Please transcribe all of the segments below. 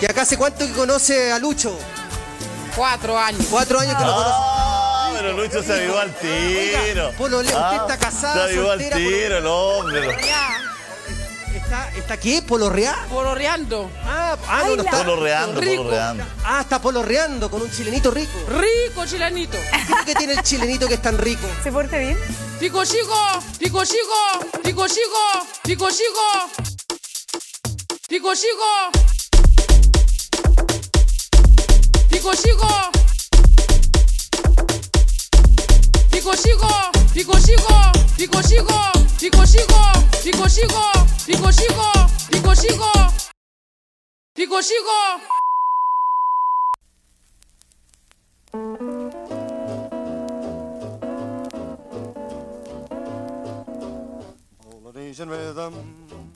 ¿Y acá hace cuánto que conoce a Lucho? Cuatro años. Cuatro años que lo conoce. Ah, pero Lucho se avivó al tiro. Polo, usted Ah, está casada, Se avivó al tiro el hombre. ¿Está, ¿Está qué? ¿Polorreá? polorreando. Ah, ah, no, no está. Polorreando, Rico. polorreando. Ah, está polorreando con un chilenito rico. Rico chilenito. ¿Qué es lo que tiene el chilenito que es tan rico? ¿Se porta bien? Pico chico, pico chico, pico chico, pico chico. Pico chico. Pico chico. Pico chico, pico chico, pico chico, pico chico, pico chico, pico chico, pico chico. Pico chico.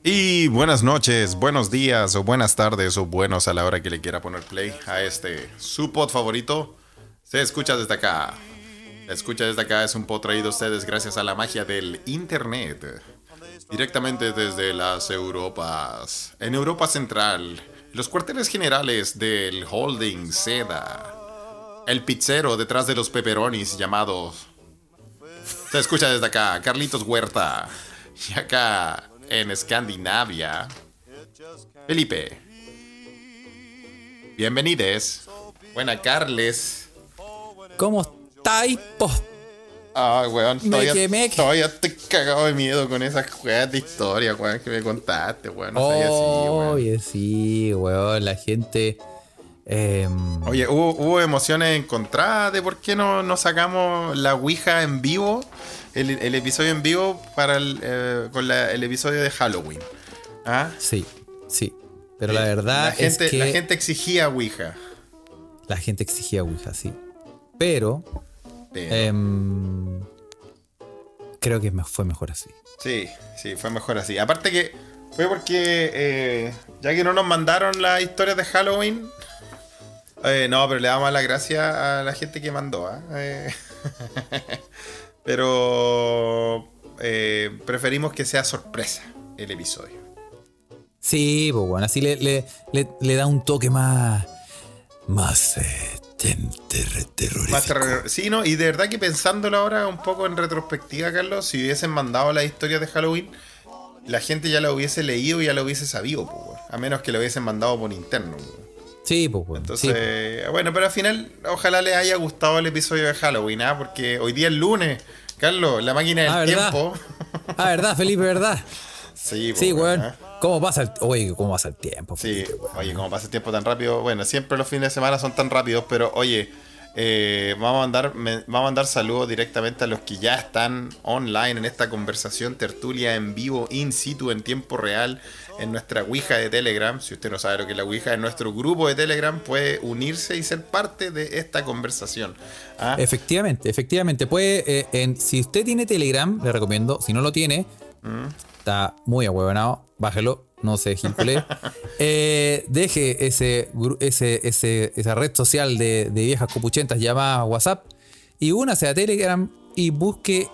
Y buenas noches, buenos días o buenas tardes o buenos a la hora que le quiera poner play a este su pod favorito. Se escucha desde acá. Se escucha desde acá es un pod traído a ustedes gracias a la magia del internet. Directamente desde las Europas. En Europa Central, los cuarteles generales del Holding Seda. El pizzero detrás de los pepperonis llamados se escucha desde acá, Carlitos Huerta. Y acá, en Escandinavia, Felipe. Bienvenides. Buena, Carles. ¿Cómo estáis? Ay, weón, Me todavía, quemé. todavía estoy cagado de miedo con esas juegas de historia, weón, que me contaste, weón. No. Oye, sí, weón, la gente. Em, Oye, ¿hubo, hubo emociones encontradas de por qué no, no sacamos la Ouija en vivo, el, el episodio en vivo para el, eh, con la- el episodio de Halloween. ¿Ah? sí, sí. Pero la verdad la gente, es que la gente exigía Ouija. exigía Ouija, sí. Pero Pero- em, creo que fue mejor así. Sí, sí, fue mejor así. Aparte que fue porque eh, ya que no nos mandaron las historias de Halloween, eh, no, pero le damos las gracias a la gente que mandó. ¿ah? Eh, pero eh, preferimos que sea sorpresa el episodio. Sí, pues bueno, así le, le, le- le da un toque más. Más. eh. Más terror- Sí, ¿no? Y de verdad que pensándolo ahora un poco en retrospectiva, Carlos, si hubiesen mandado las historias de Halloween, la gente ya la hubiese leído y ya lo hubiese sabido, pues, a menos que lo hubiesen mandado por interno. weón. Sí, pues bueno. Entonces, bueno, pero al final, ojalá les haya gustado el episodio de Halloween, ¿ah? Porque hoy día es lunes, Carlos, la máquina del Ah, tiempo. Ah, ¿verdad, Felipe? ¿Verdad? sí, pues, Sí, weón. ¿ah? ¿Cómo pasa el, oye, ¿cómo pasa el tiempo? Sí, weón? oye, como pasa el tiempo tan rápido. Bueno, siempre los fines de semana son tan rápidos, pero oye, eh, vamos, a mandar, me- vamos a mandar saludos directamente a los que ya están online en esta conversación tertulia en vivo, in situ, en tiempo real, en nuestra Ouija de Telegram. Si usted no sabe lo que es la Ouija, en nuestro grupo de Telegram puede unirse y ser parte de esta conversación. ¿ah? Efectivamente, efectivamente. Puede, eh, en- si usted tiene Telegram, le recomiendo. Si no lo tiene, Mm. está muy ahuevanado, bájelo, no se gincule. eh, deje ese, ese, ese- esa red social de, de viejas copuchentas llamada WhatsApp y únase a Telegram y busque.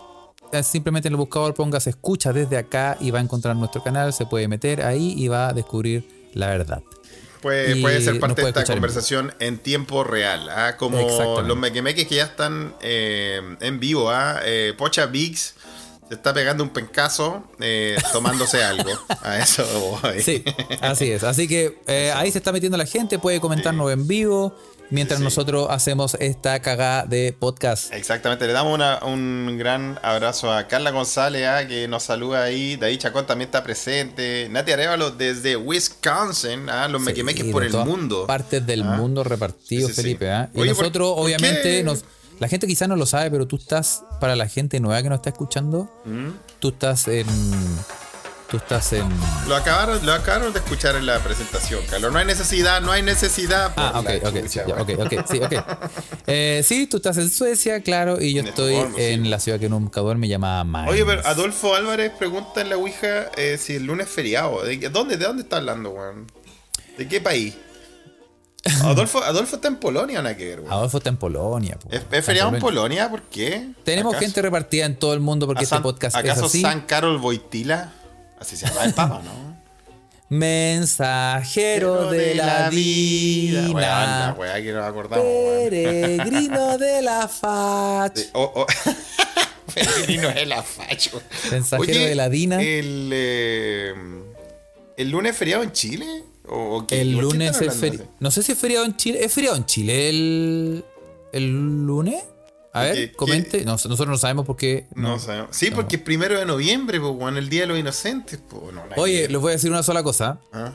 Eh, Simplemente en el buscador ponga se escucha desde acá y va a encontrar nuestro canal, se puede meter ahí y va a descubrir la verdad. Puede, puede ser parte de esta en conversación en tiempo real, ¿ah? como los mequemeques que ya están eh, en vivo. ¿ah? Eh, Pocha Biggs se está pegando un pencazo eh, tomándose algo. A eso voy. Sí, así es. Así que ahí se está metiendo la gente, puede comentarnos en vivo mientras Sí, nosotros hacemos esta cagada de podcast. Exactamente, le damos una- un gran abrazo a Carla González, ¿ah? que nos saluda ahí. David Chacón también está presente. Nati Arevalo desde Wisconsin, ¿ah? los mequemeques Sí, por de el mundo. Partes del Ah. mundo repartidos, Sí. Felipe. Y Oye, ¿por- nosotros, por obviamente, nos, la gente quizás no lo sabe, pero tú estás, para la gente nueva que nos está escuchando, ¿Mm? tú estás en. Tú estás en. Lo acabaron, lo acabaron de escuchar en la presentación, Carlos. No hay necesidad, no hay necesidad. Ah, ok, ok, ya, ok, ok, sí, ok. Eh, sí, tú estás en Suecia, claro, y yo En estoy Estocolmo, sí. en la ciudad que nunca duerme, llamada Mainz. Oye, pero Adolfo Álvarez pregunta en la Ouija eh, si el lunes es feriado. ¿De dónde, ¿De dónde está hablando, weón? ¿De qué país? Adolfo, Adolfo está en Polonia, ¿no? ver, weón? Adolfo está en Polonia. po. ¿Es, es feriado en Polonia. ¿Por qué? Tenemos ¿Acaso- gente repartida en todo el mundo porque este podcast es ¿Acaso así. San Carol Boitila? Así se llama el Papa, ¿no? Mensajero de la la vida. weá que nos acordamos, weón. Peregrino de la fach. Sí, oh, oh. Peregrino es el afacho. Mensajero de la Dina. El, eh, ¿El lunes es feriado en Chile? ¿O, o qué? El ¿Por qué lunes es feriado. No sé si es feriado en Chile. ¿Es feriado en Chile el, el lunes? A ver, ¿Qué- comente. No, nosotros no sabemos por qué. No, sabemos. Sí, porque es primero de noviembre, pues, weón, el Día de los Inocentes. Pues, no, Oye, les voy a decir una sola cosa. Ah.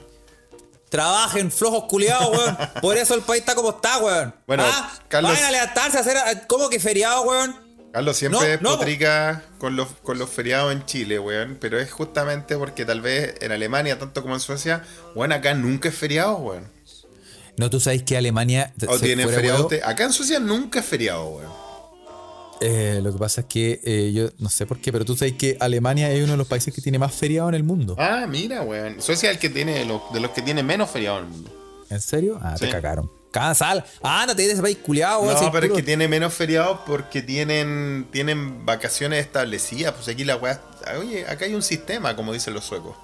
Trabajen flojos culiados, weón. Por eso el país está como está, weón. Bueno, Ah, Carlos- Vayan a levantarse a hacer. ¿Cómo que feriado, weón? Carlos siempre potrica con los, con los feriados en Chile, weón. Pero es justamente porque tal vez en Alemania, tanto como en Suecia, weón, acá nunca es feriado, weón. No, tú sabes que Alemania. O tienen feriado. Acá en Suecia nunca es feriado, weón. Eh, lo que pasa es que eh, yo no sé por qué, pero tú sabes que Alemania es uno de los países que tiene más feriado en el mundo. Ah, mira, weón. Suecia es el que tiene los, de los que tiene menos feriado en el mundo. ¿En serio? Ah, te cagaron. Cansal. Ándate de ese país culiado, weón. No, pero es que tiene menos feriados porque tienen, tienen vacaciones establecidas. Pues aquí la weá. Oye, acá hay un sistema, como dicen los suecos.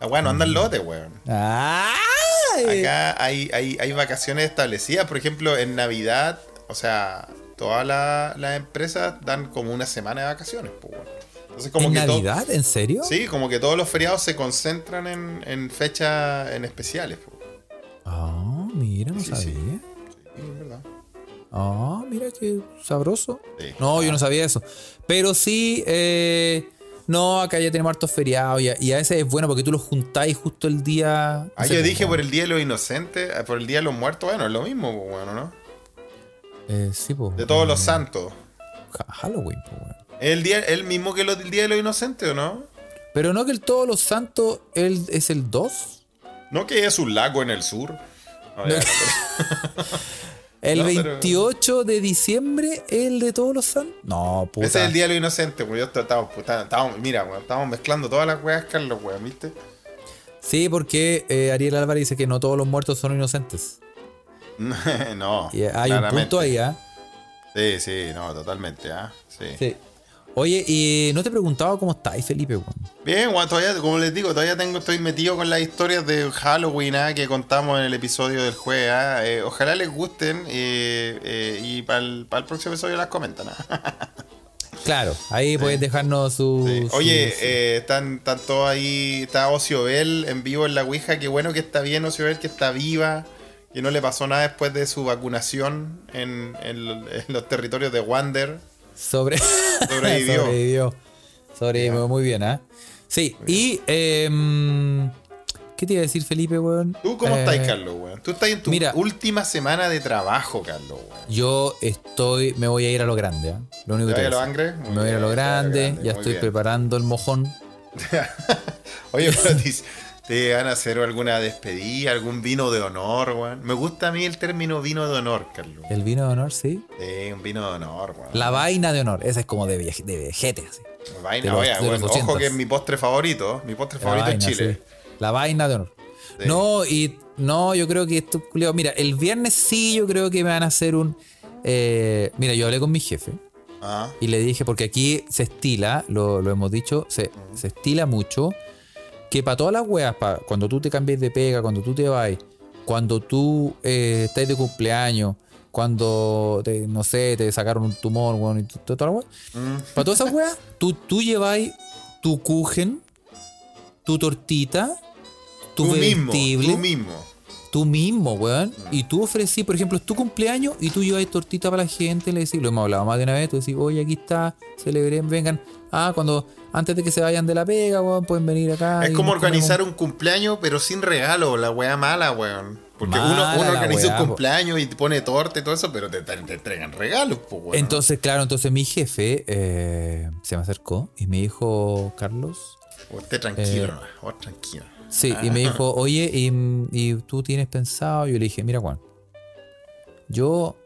La weá no anda en lote, weón. Acá hay, hay, hay vacaciones establecidas. Por ejemplo, en Navidad, o sea, todas la- las empresas dan como una semana de vacaciones, pues, weón. Entonces, como ¿En que Navidad? ¿En serio? Sí, como que todos los feriados se concentran en, en fechas en especiales. pues. Ah, mira, no Sí, sabía. Sí, es verdad. Ah, mira qué sabroso. Sí. No, yo no sabía eso. Pero sí, eh, no, acá ya tenemos hartos feriados y a, y a veces es bueno porque tú los juntáis justo el día. no Ah, yo cómo, dije por el Día de los Inocentes, eh, por el Día de los Muertos, bueno, es lo mismo, pues, bueno, ¿no? Eh, sí, pues. De todos los santos. Halloween, pues, weón. ¿Es el, día, el mismo que del Día de los Inocentes o no? Pero no que el Todos los Santos él es el 2. ¿No que es un lago en el sur? No, ya, El No, pero- 28 de diciembre es el de Todos los Santos. No, puta. Ese es el Día de los Inocentes, mira, weón, estábamos mezclando todas las weas, Carlos, weón, ¿viste? Sí, porque eh, Ariel Álvarez dice que no todos los muertos son inocentes. no. Y hay un punto ahí, ¿ah? Sí, sí, no, totalmente, ¿ah? Sí. Sí. Oye, y no te preguntaba cómo estáis, Felipe, weón. Bien, weón, todavía, como les digo, todavía tengo, estoy metido con las historias de Halloween ¿ah? que contamos en el episodio del jueves. ¿ah? Eh, ojalá les gusten eh, eh, y para el, próximo episodio las comentan. ¿ah? Claro, ahí puedes dejarnos su. Sí. Oye, su- eh, están, están todos ahí, está Ociobel en vivo en la Ouija, qué bueno que está bien Ociobel, que está viva, que no le pasó nada después de su vacunación en, en lo- en los territorios de Wander. sobre... Sobrevivió. Sobrevivió. Sobrevivió muy bien, ¿ah? Sí, y. em, ¿Qué te iba a decir, Felipe, weón? ¿Tú cómo Eh, estás, Carlos, weón? Tú estás en tu mira. última semana de trabajo, Carlos, weón. Yo estoy. Me voy a ir a lo grande, ¿ah? Lo único ¿Te que a te lo a decir. Angre? Me voy a ir a lo a lo grande, ya estoy bien. preparando el mojón. Oye, pero te, van a hacer alguna despedida, algún vino de honor, weón. Me gusta a mí el término vino de honor, Carlos. El vino de honor, sí. Sí, un vino de honor, weón. La vaina de honor. Esa es como de, vieje- de vejete, así. Vaina, los- los bueno, ojo 80s. que es mi postre favorito. Mi postre La favorito vaina, es Chile. sí. La vaina de honor. Sí. No, y no, yo creo que esto, Mira, el viernes sí, yo creo que me van a hacer un. eh, mira, yo hablé con mi jefe Ah, y le dije, porque aquí se estila, lo, lo hemos dicho, se, se estila mucho, que para todas las weas, pa- cuando tú te cambies de pega, cuando tú te vas, cuando tú eh, estás de cumpleaños, cuando, te- no sé, te sacaron un tumor, weón, y toda la wea. mm, Para todas esas weas, tú, tú lleváis tu kuchen, tu tortita, tu tú mismo, tú mismo. tú mismo, weón. Y tú ofrecí, por ejemplo, es tu cumpleaños y tú llevas tortita para la gente, le decís, lo hemos hablado más de una vez, tú decís, oye, aquí está, celebren, vengan. Ah, cuando, antes de que se vayan de la pega, weón, pueden venir acá. Es como organizar comemos. un cumpleaños, pero sin regalo, la wea mala, weón. Porque Mala uno, organiza weá, un po. cumpleaños y te pone torta y todo eso, pero te, te- entregan regalos, pues, weón. Entonces, claro, entonces mi jefe eh, se me acercó y me dijo, Carlos, Usted tranquilo, eh, vos tranquilo. Sí, y me dijo, oye, ¿y, y tú tienes pensado? Yo le dije, mira, Juan, yo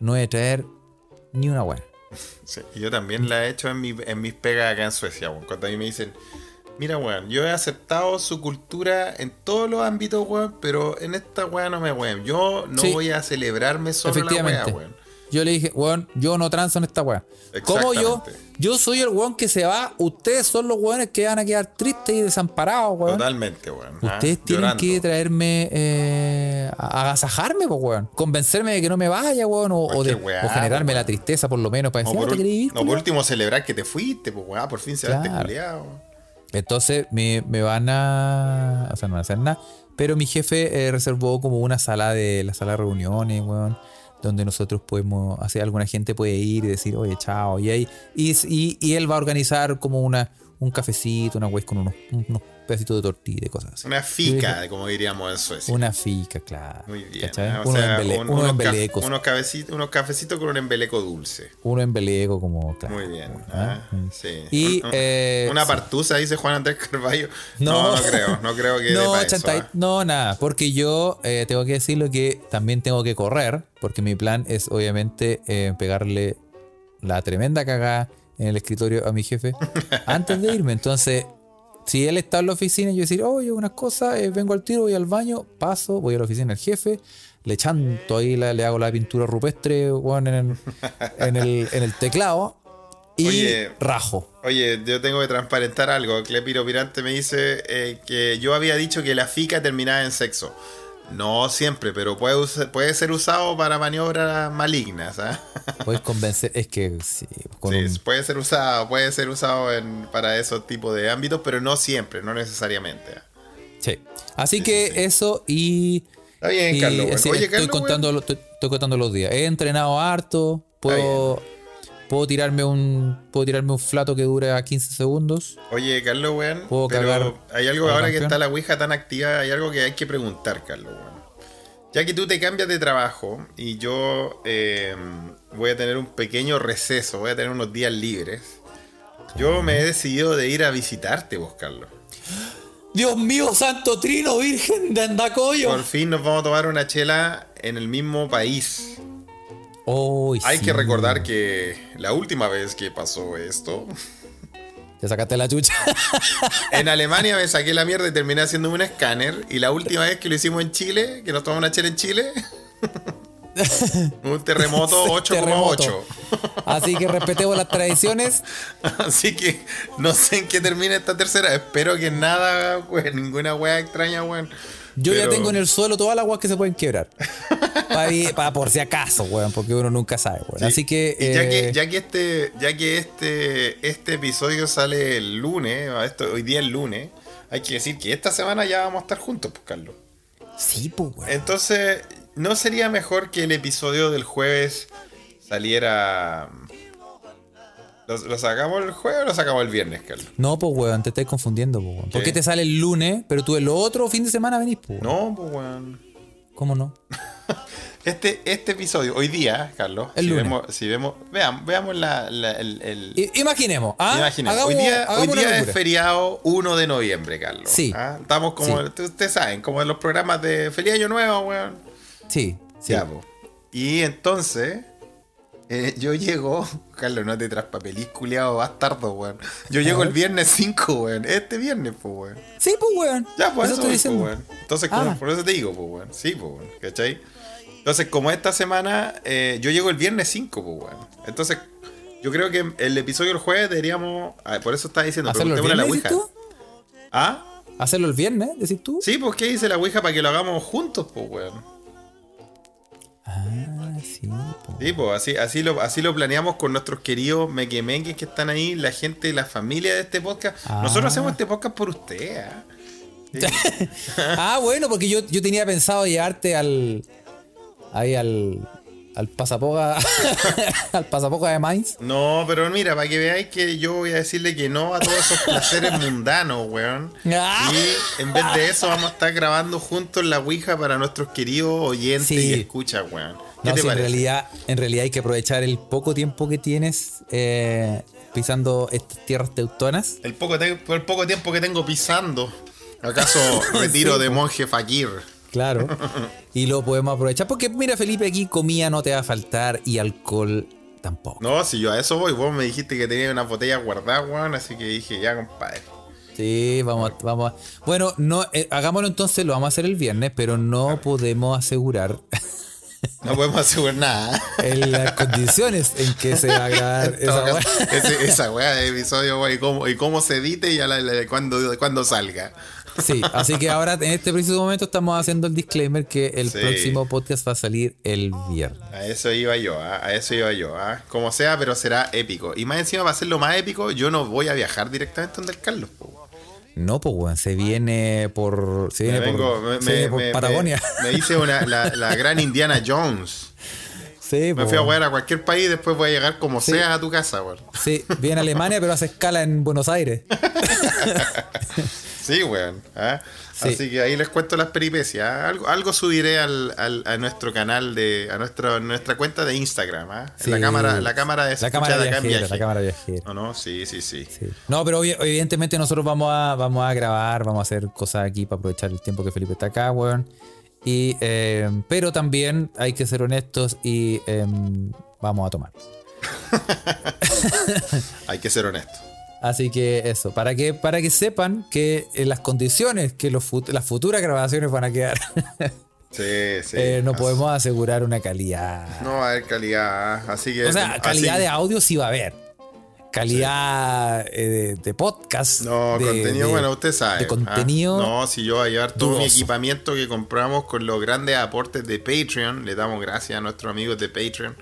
no voy a traer ni una weá. Sí, yo también la he hecho en, mi, en mis pegas acá en Suecia, weón. Cuando a mí me dicen, mira, weón, yo he aceptado su cultura en todos los ámbitos, weón, pero en esta weá no me weón. Yo no Sí. voy a celebrarme solo la weá, weón. Yo le dije, weón, yo no transo en esta weá. Como yo, yo soy el weón que se va, ustedes son los weones que van a quedar tristes y desamparados, weón. Totalmente, weón. ¿ah? Ustedes tienen Llorando. que traerme, eh, a- agasajarme, pues, weón. Convencerme de que no me vaya, weón. O, o de, qué weá, o generarme la tristeza, por lo menos, para No, decir, por, "Ah, ¿te ul- querés ir, no, por culiao?". último celebrar que te fuiste, pues weón, por fin se va Claro. culiao. Entonces me, me van a. O sea, no van a hacer nada. Pero mi jefe eh, reservó como una sala de. La sala de reuniones, weón. Donde nosotros podemos hacer. Alguna gente puede ir y decir, oye, chao. Y ahí. Y, y, y él va a organizar como una. Un cafecito, una weá con unos, unos pedacitos de tortilla y cosas así. Una fica, como diríamos en Suecia. Una fica, claro. Muy bien. ¿cachai? ¿ah? O unos, sea, embele- un- unos unos, caf- embelecos. unos, cabecitos, unos cafecitos con un embeleco dulce. Uno embeleco como. Claro, Muy bien. ¿ah? ah, sí. Y, Un- eh, una sí. partusa, dice Juan Andrés Carballo. No. No, no, creo. No creo que No, eso, chantay, ¿ah? no, nada, porque yo eh, tengo que decirlo que también tengo que correr, porque mi plan es obviamente eh, pegarle la tremenda cagada en el escritorio a mi jefe antes de irme. Entonces, si él está en la oficina y yo decir, oye, unas cosas, eh, vengo al tiro, voy al baño, paso, voy a la oficina del jefe, le chanto ahí, la- le hago la pintura rupestre weón, en, el, en, el, en el teclado y Oye. rajo. Oye, yo tengo que transparentar algo. Clepiro Pirante me dice eh, que yo había dicho que la fica terminaba en sexo. No siempre, pero puede, ser usado para maniobras malignas. ¿ah? Puedes convencer, es que sí, con Sí, un- puede ser usado, puede ser usado en- para esos tipos de ámbitos, pero no siempre, no necesariamente. ¿ah? Sí. Así Sí, que sí, eso y. Está bien, y Carlos. bueno. sí, Oye, estoy, Carlos, contando, lo- estoy, estoy contando los días. He entrenado harto. Puedo, puedo tirarme un. Puedo tirarme un flato que dure a 15 segundos. Oye, Carlos, weón. Puedo pero cagar hay algo al ahora que está la Ouija tan activa, hay algo que hay que preguntar, Carlos, weón. Ya que tú te cambias de trabajo y yo eh, voy a tener un pequeño receso, voy a tener unos días libres. Yo me he decidido de ir a visitarte, vos, Carlos. Dios mío, santo trino, virgen de Andacoyo. Por fin nos vamos a tomar una chela en el mismo país. Uy, Hay sí. que recordar que la última vez que pasó esto, Te sacaste la chucha. en Alemania me saqué la mierda y terminé haciendo un escáner. Y la última vez que lo hicimos en Chile, que nos tomamos una chela en Chile, un terremoto 8,8. Terremoto. Así que respetemos las tradiciones. Así que no sé en qué termina esta tercera. Espero que nada, weón, ninguna wea extraña, weón. Yo ya tengo en el suelo todas las aguas que se pueden quebrar. Para por si acaso, weón, porque uno nunca sabe, weón. Sí. Así que. Ya eh, que, ya que este, ya que este, este episodio sale el lunes, esto, hoy día es lunes, hay que decir que esta semana ya vamos a estar juntos, pues, Carlos. Sí, pues, weón. Entonces, ¿no sería mejor que el episodio del jueves saliera. ¿Lo, lo sacamos el jueves o lo sacamos el viernes, Carlos? No, pues, weón, te estás confundiendo, pues, weón. ¿Por ¿Qué? te sale el lunes, pero tú el otro fin de semana venís, pues? weón? No, pues, weón. ¿Cómo no? Este, este episodio, hoy día, Carlos, El si lunes. vemos, si vemos, veamos, veamos la, la- el, imaginemos, ¿ah? Imaginemos, Hagamos- hoy día, hoy día es feriado 1 de noviembre, Carlos. Sí. ¿ah? Estamos como, Sí. ustedes saben, como en los programas de Feliz Año Nuevo, weón. Sí, sí. Ya, po. Y entonces, eh, yo llego, Carlos, no te traspapelís, culiado bastardo, weón. Yo llego el viernes 5, weón. Este viernes, pues, weón. Sí, pues, weón. Ya, pues Eso eso, estoy voy, diciendo. Entonces, como- Ah. por eso te digo, pues, weón. Sí, pues, weón. ¿Cachai? Entonces, como esta semana, eh, yo llego el viernes 5, pues, weón. Entonces, yo creo que el episodio del jueves deberíamos. por eso estaba diciendo, ¿Hacerlo el preguntémosle a la viernes, Ouija. decís tú? ¿Ah? ¿Hacerlo el viernes, decís tú? Sí, pues, ¿qué dice la Ouija para que lo hagamos juntos, pues, weón? Ah, sí, po. Sí, pues así, así, lo, así lo planeamos con nuestros queridos mequemengues que están ahí, la gente, la familia de este podcast. Ah. Nosotros hacemos este podcast por usted, ¿ah? Ah, bueno, porque yo, yo tenía pensado llevarte al. Ahí al. Al pasapoga. al pasapoga de Mainz. No, pero mira, para que veáis que yo voy a decirle que no a todos esos placeres mundanos, weón. Ah. Y en vez de eso vamos a estar grabando juntos la Ouija para nuestros queridos oyentes Sí. y escuchas, weón. ¿Qué No, te sí, en realidad, en realidad hay que aprovechar el poco tiempo que tienes eh, pisando estas tierras teutonas. El poco, el poco tiempo que tengo pisando. ¿Acaso retiro Sí, de monje fakir? Claro. y lo podemos aprovechar. Porque mira, Felipe, aquí comida no te va a faltar y alcohol tampoco. No, si yo a eso voy, vos me dijiste que tenía una botella guardada, weón, así que dije, ya, compadre. Sí, vamos, a- vamos. a- Bueno, no, eh, hagámoslo entonces, lo vamos a hacer el viernes, pero no podemos asegurar No podemos asegurar nada. en las condiciones en que se va a grabar esa weá. esa weá de episodio, weá, y cómo, y cómo se edite y a la, la- cuando, cuando salga. Sí, así que ahora en este preciso momento estamos haciendo el disclaimer que el Sí. próximo podcast va a salir el viernes. A eso iba yo, ¿ah? a eso iba yo. ¿ah? Como sea, pero será épico. Y más encima, para hacerlo más épico, yo no voy a viajar directamente donde el Carlos. po. No, pues weón, se viene por. Se Me, viene vengo, por, me, se me- viene por me- Patagonia. me- me hice una, la, la gran Indiana Jones. sí, Me fui a jugar a cualquier país, después voy a llegar como sea a tu casa, weón. Sí, viene a Alemania, pero hace escala en Buenos Aires. Sí, weón. ¿ah? Sí. Así que ahí les cuento las peripecias. ¿ah? Algo, algo subiré al, al- a nuestro canal de, a nuestro, nuestra cuenta de Instagram. En la Sí. cámara, la cámara de La cámara de viajera, viaje. la cámara viajera. No, no, sí, sí, sí. Sí. No, pero evidentemente nosotros vamos a, vamos a grabar, vamos a hacer cosas aquí para aprovechar el tiempo que Felipe está acá, weón. Y, eh, pero también hay que ser honestos y em, vamos a tomar. Hay que ser honesto. Así que eso, para que, para que sepan que en las condiciones que los fut- las futuras grabaciones van a quedar, Sí, sí. eh, no podemos asegurar una calidad. No va a haber calidad. Así que. o sea, calidad así- de audio sí va a haber. Calidad eh, de, de podcast. No, de- contenido, de- bueno, usted sabe. De ¿ah? contenido. No, si yo voy a llevar todo mi equipamiento que compramos con los grandes aportes de Patreon. Le damos gracias a nuestros amigos de Patreon.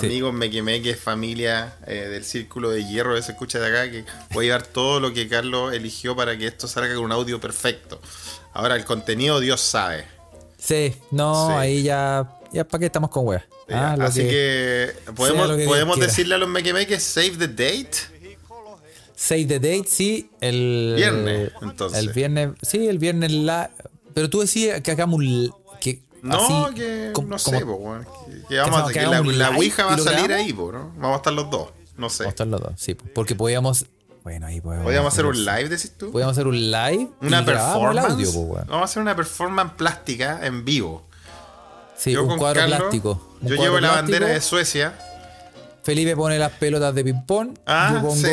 Sí. Amigos Mequemeques, familia eh, del Círculo de Hierro, se escucha de acá, que voy a llevar todo lo que Carlos eligió para que esto salga con un audio perfecto. Ahora, el contenido, Dios sabe. Sí, no, Sí. ahí ya. Ya para qué estamos con weas. Ah, Así que, podemos, que podemos decirle a los Mequemeques, save the date. Save the date, sí. El Viernes, entonces. El viernes, sí, el viernes la. Pero tú decías que hagamos un. Que No, así, que no sé, como- po, weón. Que, vamos que la, la Ouija va a salir ahí, po, ¿no? Vamos a estar los dos. No sé. Vamos a estar los dos, sí. Porque podíamos. Bueno, ahí podemos. Podríamos hacer un live, decís tú. Podíamos hacer un live. Una performance. audio. Vamos a hacer una performance plástica en vivo. Sí, yo un con cuadro Carlos, plástico. un Yo cuadro llevo la plástico. bandera de Suecia. Felipe pone las pelotas de ping-pong. Ah, yo pongo, sí.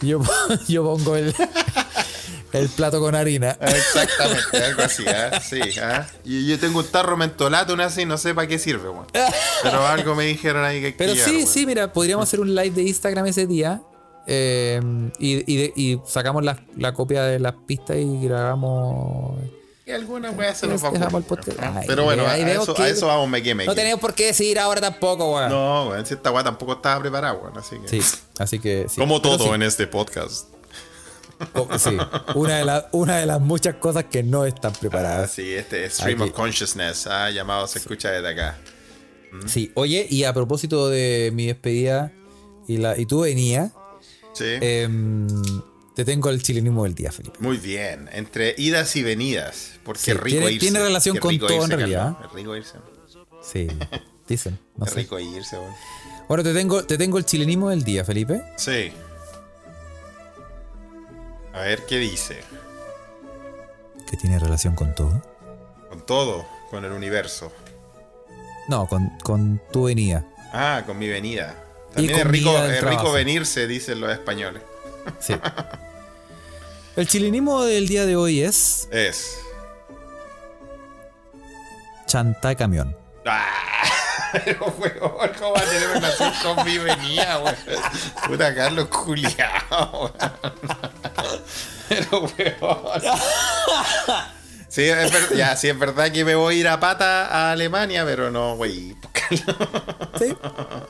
yo, pon- yo pongo el, el plato con harina. Exactamente, algo así, ¿ah? Sí, ¿ah? Y yo tengo un tarro mentolato, una así, no sé para qué sirve. Pero algo me dijeron ahí que Pero llevar, sí, sí, mira, podríamos hacer un live de Instagram ese día. eh, y, y y sacamos la, la copia de las pistas y grabamos. Y alguna weá se nos va a ocurrir, Pero bueno, a eso, que- a eso vamos, me queme. No tenemos por qué decidir ahora tampoco, weón. No, weón, si esta weá tampoco estaba preparada, weón, así que. Sí, así que. sí. Como todo sí, en este podcast. oh, sí, una de, las- una de las muchas cosas que no están Ah, preparadas. sí, este Stream Aquí. of Consciousness, ah, llamado Se escucha desde acá. Sí, oye, y a propósito de mi despedida y, la, y tú venías, Sí. em, te tengo el chilenismo del día, Felipe. Muy bien, entre idas y venidas. Porque Sí, rico tiene- irse. tiene relación con todo irse, en realidad. Es rico irse. Sí, dicen, no es sé. rico irse, weón. Bueno, te tengo, te tengo el chilenismo del día, Felipe. Sí. A ver qué dice. Que tiene relación con todo. Con todo, con el universo. No, con, con tu venida. Ah, con mi venida. También es rico, es rico venirse, dicen los españoles. Sí. El chilenismo del día de hoy es Es. chanta camión. Ah, pero weón, ¿cómo va a tener relación con mi venida, weón? Puta Carlos culiao, weón. Pero weón. Sí, es ver- ya, sí, es verdad que me voy a ir a pata a Alemania, pero no, güey. Sí.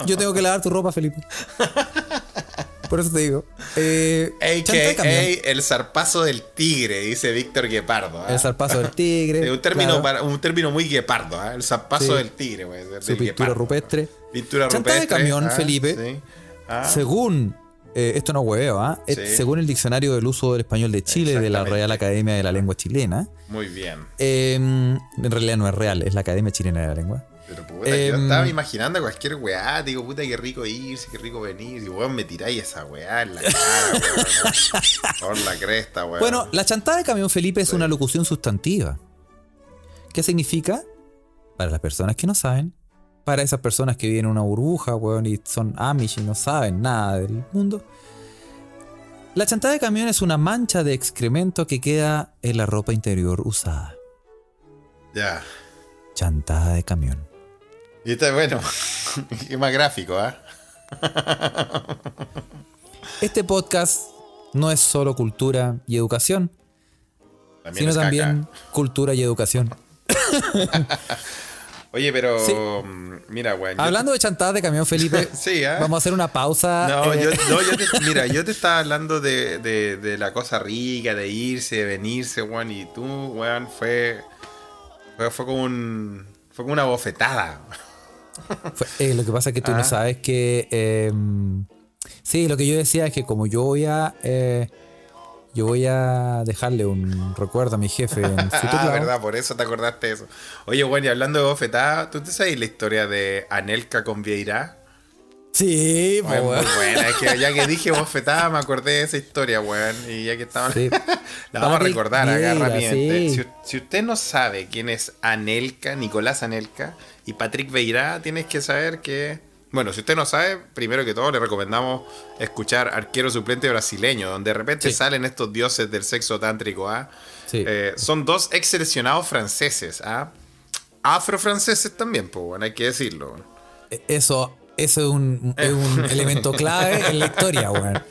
Yo tengo que lavar tu ropa, Felipe. Por eso te digo. Eh, de. A.K.A. el zarpazo del tigre, dice Víctor Guepardo. ¿ah? El zarpazo del tigre. Un, término claro, para- un término muy guepardo, ¿ah? el zarpazo Sí. del tigre, del su pintura guepardo. rupestre. Pintura Chanta de rupestre, camión, ah, Felipe. sí. Ah, Según, eh, esto no hueveo, ¿ah? Sí. según el diccionario del uso del español de Chile de la. Real Academia de la Lengua Chilena, Muy bien. eh, en realidad no es real, es la Academia Chilena de la Lengua. Pero puta, yo Em, estaba imaginando cualquier weá, digo, puta, qué rico irse, qué rico venir. Y weón, me tiráis esa weá en la cara, weón. Por la cresta, weón. Bueno, la chantada de camión Felipe es una locución sustantiva. ¿Qué significa? Para las personas que no saben, para esas personas que viven en una burbuja, weón, y son Amish y no saben nada del mundo. La chantada de camión es una mancha de excremento que queda en la ropa interior usada. Ya. Chantada de camión. Y este es bueno. es más gráfico, ¿ah? Este podcast no es solo cultura y educación, También sino es caca. también cultura y educación. Oye, pero. Sí. mm, Mira, weón. Hablando de chantadas de camión, Felipe, Sí, ¿ah? vamos a hacer una pausa. No, eh, yo, no, yo te, mira, yo te estaba hablando de, de, de la cosa rica, de irse, de venirse, weón, y tú, weón, fue, fue, fue como un, fue como una bofetada. Fue- eh, lo que pasa es que tú Ah. no sabes que. eh, sí, lo que yo decía es que como yo voy a. eh, yo voy a dejarle un recuerdo a mi jefe en Ah, Futuro. verdad, por eso te acordaste de eso. Oye, weón, y hablando de bofetada, ¿tú te sabes la historia de Anelka con Vieira? Sí, pues, buena, es que ya que dije bofetada me acordé de esa historia, weón, y ya que estamos... Sí. La vamos a recordar acá Vieira, rápidamente. sí. Si, si usted no sabe quién es Anelka, Nicolás Anelka y Patrick Vieira, tienes que saber que. Bueno, si usted no sabe, primero que todo le recomendamos escuchar Arquero Suplente Brasileño, donde de repente Sí. salen estos dioses del sexo tántrico. ¿ah? Sí. Eh, son dos ex seleccionados franceses, ¿ah? afro-franceses también, pues, bueno, hay que decirlo. Eso, eso es un, es un elemento clave en la historia, weón.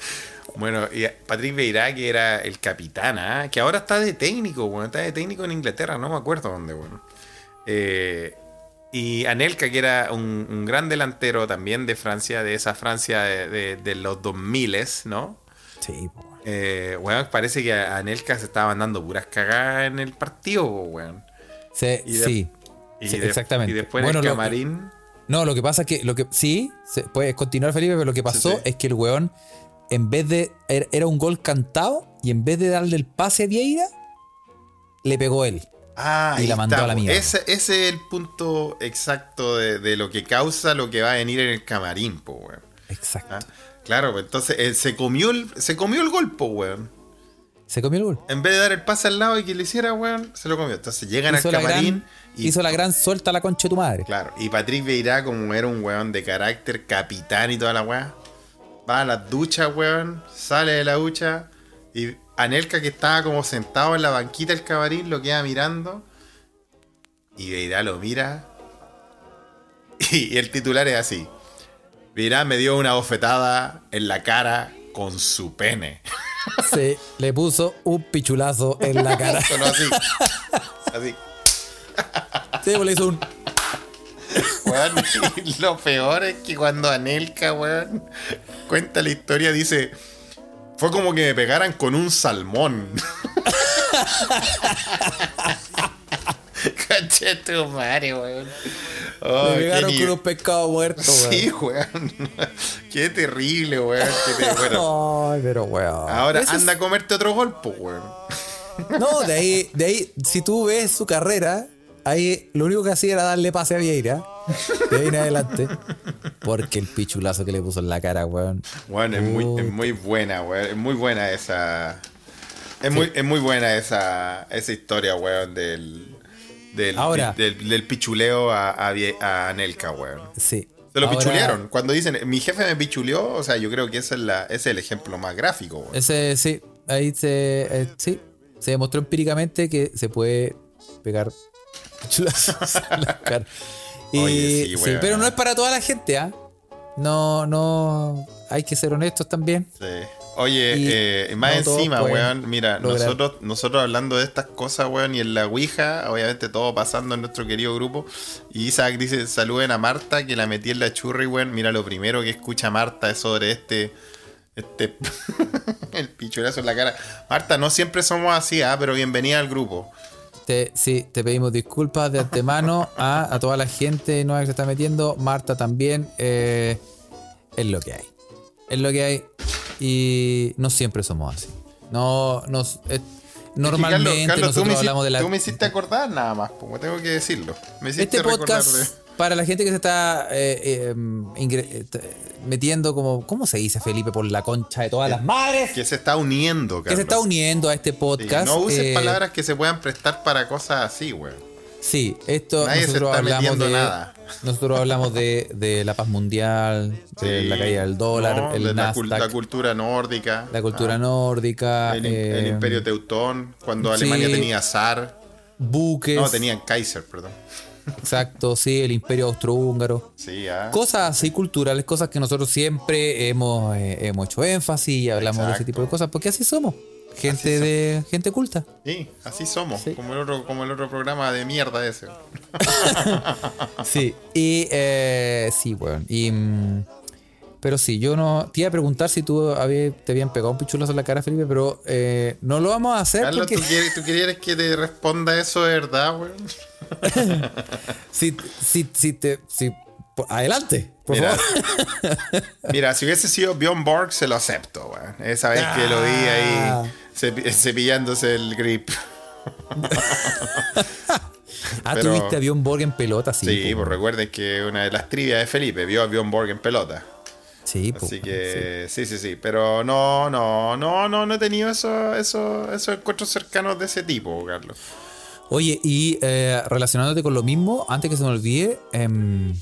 Bueno, y Patrick Vieira, que era el capitán, ¿ah? que ahora está de técnico, bueno, está de técnico en Inglaterra, no me acuerdo dónde, bueno. Eh, y Anelka, que era un, un gran delantero también de Francia, de esa Francia de, de- de los 2000, ¿no? Sí. Eh, weón, parece que a Anelka se estaba mandando puras cagadas en el partido, weón. Sí, Y de- sí. Y Sí, de- exactamente. Y después Bueno, en el lo- camarín. No, lo que pasa es que, lo que sí, se, puedes continuar, Felipe, pero lo que pasó sí. es que el weón, en vez de. Era, era un gol cantado y en vez de darle el pase a Vieira, le pegó él. Ah, Y la mandó está, a la mierda. Ese, ese es el punto exacto de, de lo que causa lo que va a venir en el camarín, po, weón. Exacto. Ah, Claro, pues entonces eh, se comió el, se comió el golpe, weón. Se comió el gol. En vez de dar el pase al lado y que le hiciera, weón, se lo comió. Entonces llegan Hizo al la, camarín gran, y. hizo la gran suelta a la concha de tu madre. Claro, y Patrick Vieira, como era un weón de carácter, capitán y toda la weá, va a la ducha, weón, sale de la ducha y Anelka, que estaba como sentado en la banquita del camarín, lo queda mirando y Vieira lo mira y, el titular es así. Vieira me dio una bofetada en la cara con su pene. Se le puso un pichulazo en la cara. Así. Así. Sí, pues le hizo un. Y lo peor es que cuando Anelka, weón, cuenta la historia, dice. Fue como que me pegaran con un salmón. Caché tu madre, weón. Le Ay, pegaron con un pescado muerto, weón. Sí, weón. Qué terrible, weón. Qué te- bueno, Ay, pero weón. ahora Eso es- anda a comerte otro golpe, weón. No, de ahí, de ahí, si tú ves su carrera, ahí lo único que hacía era darle pase a Vieira. De ahí en adelante. Porque el pichulazo que le puso en la cara, weón. Bueno, es muy, es muy buena, weón. Es muy buena esa. Es, muy, es muy buena esa, esa historia, weón, del. Del, Ahora. del, del pichuleo a, a, a Anelka, weón. Sí. Se lo Ahora, pichulearon. Cuando dicen, mi jefe me pichuleó, o sea, yo creo que ese es, la, ese es el ejemplo más gráfico, weón. Ese, sí, ahí se, eh, sí, se demostró empíricamente que se puede pegar pichulazos en la cara. Y, Oye, sí, pero no es para toda la gente, ¿ah? No, no, hay que ser honestos también. Sí. Oye, Y eh, más no encima, weón, mira, lograr. nosotros, nosotros hablando de estas cosas, weón, y en la Ouija, obviamente todo pasando en nuestro querido grupo, y Isaac dice, saluden a Marta, que la metí en la churri, weón, mira, lo primero que escucha Marta es sobre este, este, el pichurazo en la cara. Marta, no siempre somos así, ah, pero bienvenida al grupo. Te, sí, te pedimos disculpas de antemano a, a toda la gente nueva que se está metiendo. Marta también. eh, es lo que hay. Es lo que hay. Y no siempre somos así. No, nos, normalmente Es que, Carlos, Carlos, nosotros hiciste, hablamos de la. tú me hiciste acordar nada más, pues, tengo que decirlo. Me hiciste Este recordar podcast, de- para la gente que se está eh, eh, eh, metiendo como. ¿Cómo se dice, Felipe? Por la concha de todas las madres. que se está uniendo, Que se está Carlos. uniendo a este Sí, podcast. no uses eh, palabras que se puedan prestar para cosas así, weón. Sí, esto Nadie se está hablamos de. nada. Nosotros hablamos de, de la paz mundial, de la caída del dólar, no, el de la, Nasdaq, cul- la cultura nórdica. la cultura ah, nórdica, el, eh, imperio teutón, cuando sí. Alemania tenía zar. buques. No, tenían Kaiser, perdón. Exacto, sí, el imperio austrohúngaro. Sí, ah. Cosas así culturales, cosas que nosotros siempre hemos, eh, hemos hecho énfasis y hablamos de ese tipo de cosas, porque así somos. Gente Así somos. de gente culta. Sí, así somos. Sí. Como, el otro, como el otro programa de mierda ese. Sí. Y eh, sí, weón. Y mm, pero sí, yo no te iba a preguntar si tú te habían pegado un pichulazo en la cara, Felipe, pero eh, no lo vamos a hacer Carlos, porque ¿tú quieres, ¿tú quieres que te responda eso de verdad, weón? si, si, si te si, adelante, por Mira, favor. mira, si hubiese sido Bjorn Borg, se lo acepto, weón. Esa vez que lo vi Ah. ahí cepi- cepillándose el grip. Ah, tuviste a Bjorn Borg en pelota, sí. Sí, pues recuerden que una de las trivias de Felipe vio a Bjorn Borg en pelota. Sí, Así sí. que sí, sí, sí. Pero no, no, no, no, no he tenido eso, eso, esos encuentros cercanos de ese tipo, Carlos. Oye, y eh, relacionándote con lo mismo, antes que se me olvide, em,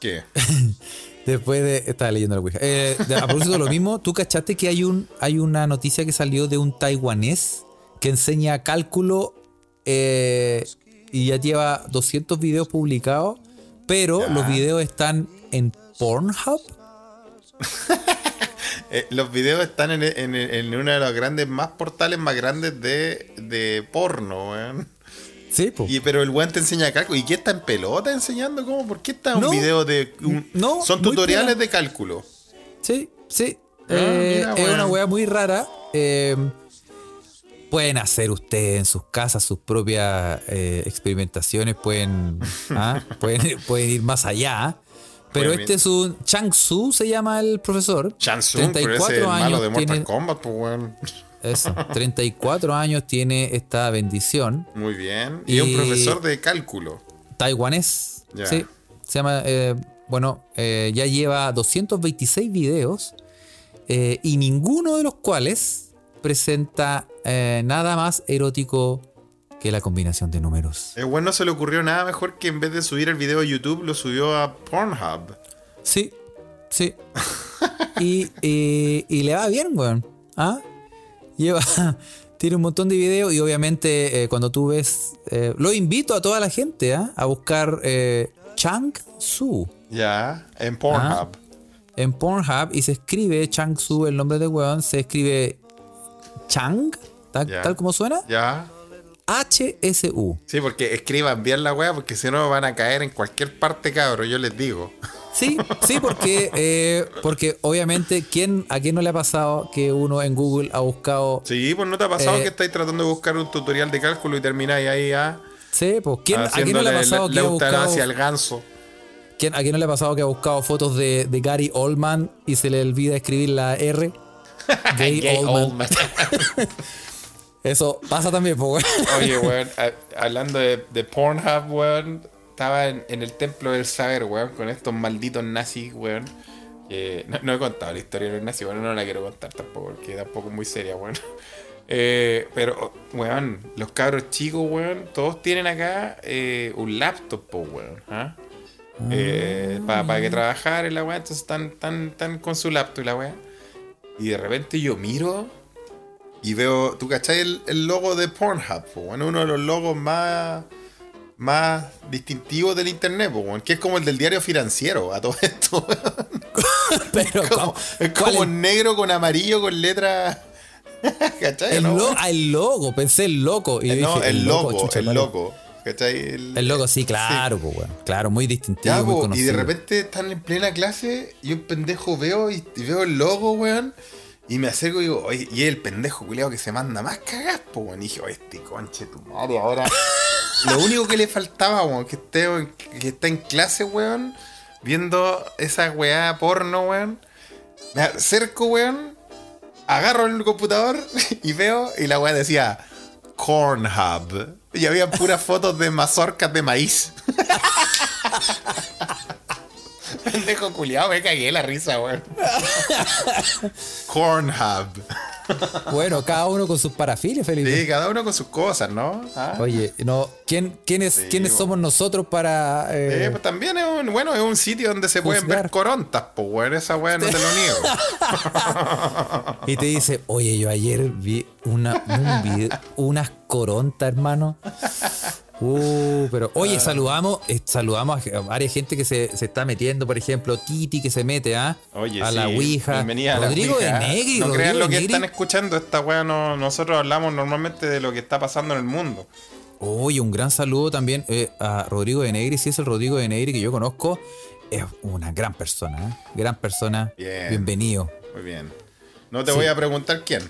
¿Qué? después de. Estaba leyendo la Ouija. Eh, de- a propósito de lo mismo, ¿tú cachaste que hay, un, hay una noticia que salió de un taiwanés que enseña cálculo eh, y ya lleva 200 videos publicados, pero Ya. los videos están en Pornhub? Eh, los videos están en, en- en uno de los grandes, más portales más grandes de, de porno, weón. Sí, po. Y, pero el weón te enseña cálculo. ¿Y qué está en pelota enseñando? ¿Cómo? ¿Por qué está un No. video de. un- No, son tutoriales de cálculo. Sí, sí. Ah, Eh, mira, es una wea muy rara. Eh, pueden hacer ustedes en sus casas sus propias eh, experimentaciones, pueden, ah, pueden, pueden ir más allá. Pero Pueden este es un Chang Su, se llama el profesor. Pero es el malo de Mortal tiene, Kombat, pues weón. eso, 34 años tiene esta bendición. Muy bien. Y, es un profesor de cálculo. taiwanés. Sí, se llama, eh, bueno, eh, ya lleva 226 videos eh, y ninguno de los cuales presenta nada más erótico que la combinación de números. El weón no se le ocurrió nada mejor que en vez de subir el video a YouTube, lo subió a Pornhub. Sí, sí. y, y- y le va bien, weón. ¿Ah? Lleva. Tiene un montón de videos y obviamente eh, cuando tú ves. eh, lo invito a toda la gente ¿ah? a buscar eh, Chang Su. Ya, en Pornhub. Ah. en Pornhub y se escribe Chang Su, el nombre de weón, se escribe Chang, tal, tal como suena, Ya. H-S-U. Sí, porque escriban bien la weá, porque si no van a caer en cualquier parte, cabro, yo les digo. Sí, sí, porque, eh, porque obviamente, ¿quién, ¿a quién no le ha pasado que uno en Google ha buscado... Sí, pues no te ha pasado Eh, que estáis tratando de buscar un tutorial de cálculo y termináis ahí ah, Sí, pues, ¿quién, ¿a quién no le ha pasado la, que ha buscado... eutanasia al ganso. ¿quién- ¿A quién no le ha pasado que ha buscado fotos de, de Gary Oldman y se le olvida escribir la R? Gay, Gay Oldman. Oldman. Eso pasa también, pues, weón. Oye, weón, hablando de, de Pornhub, weón, estaba en, en el templo del saber, weón, con estos malditos nazis, weón. que no, no he contado la historia de los nazis, weón, no la quiero contar tampoco, porque tampoco es muy seria, weón. Eh, pero, weón, los cabros chicos, weón, todos tienen acá eh, un laptop, po, weón. ¿ah? Eh, para que trabajar en la weá, entonces están, están, están con su laptop y la weá. Y de repente yo miro y veo, ¿tú cachai el, el logo de Pornhub? po, uno de los logos más, más distintivos del internet, po, que es como el del diario financiero, a todo esto. Pero, Como- es ¿cuál como negro con amarillo con letra. ¿Cachai? El, no, lo- weón? ah, el logo, pensé el loco. Y Eh, no, dije, el logo, chucha, el logo. ¿Cachai? El, El logo, sí, claro, weón. Claro, muy distintivo, Ya, muy po, y de repente están en plena clase y un pendejo veo y, y veo el logo, weón. Y me acerco y digo, oye, y es el pendejo culiado que se manda más cagas, po, weón. Y dije, oye, este conche tu madre, ahora. Lo único que le faltaba, weón, que, esté, que está en clase, weón, viendo esa weá porno, weón. Me acerco, weón, agarro el computador y veo, y la weá decía Cornhub. Y había puras fotos de mazorcas de maíz. Pendejo culiado, me cagué la risa, weón. Cornhub. Bueno, cada uno con sus parafilias, Felipe. Sí, cada uno con sus cosas, ¿no? Ah. Oye, no, ¿quién, quiénes, Sí, ¿quiénes somos nosotros para. eh, Eh, pues también es un, bueno, es un sitio donde se pueden ver corontas, pues, weón. Esa weá no te lo niego. y te dice, oye, yo ayer vi una, un video, unas corontas, hermano. Uh, pero oye, saludamos, eh, saludamos a varias gente que se, se está metiendo, por ejemplo, Titi que se mete ¿ah? Oye, a sí, la Ouija. Bienvenida a la Rodrigo Ouija. de Negri, No Rodrigo crean lo que Negri. están escuchando. Esta weá no, nosotros hablamos normalmente de lo que está pasando en el mundo. Oye, un gran saludo también eh, a Rodrigo de Negri. Si es el Rodrigo de Negri que yo conozco, es una gran persona, ¿eh? Gran persona. Bien. Bienvenido. Muy bien. No te voy a preguntar quién.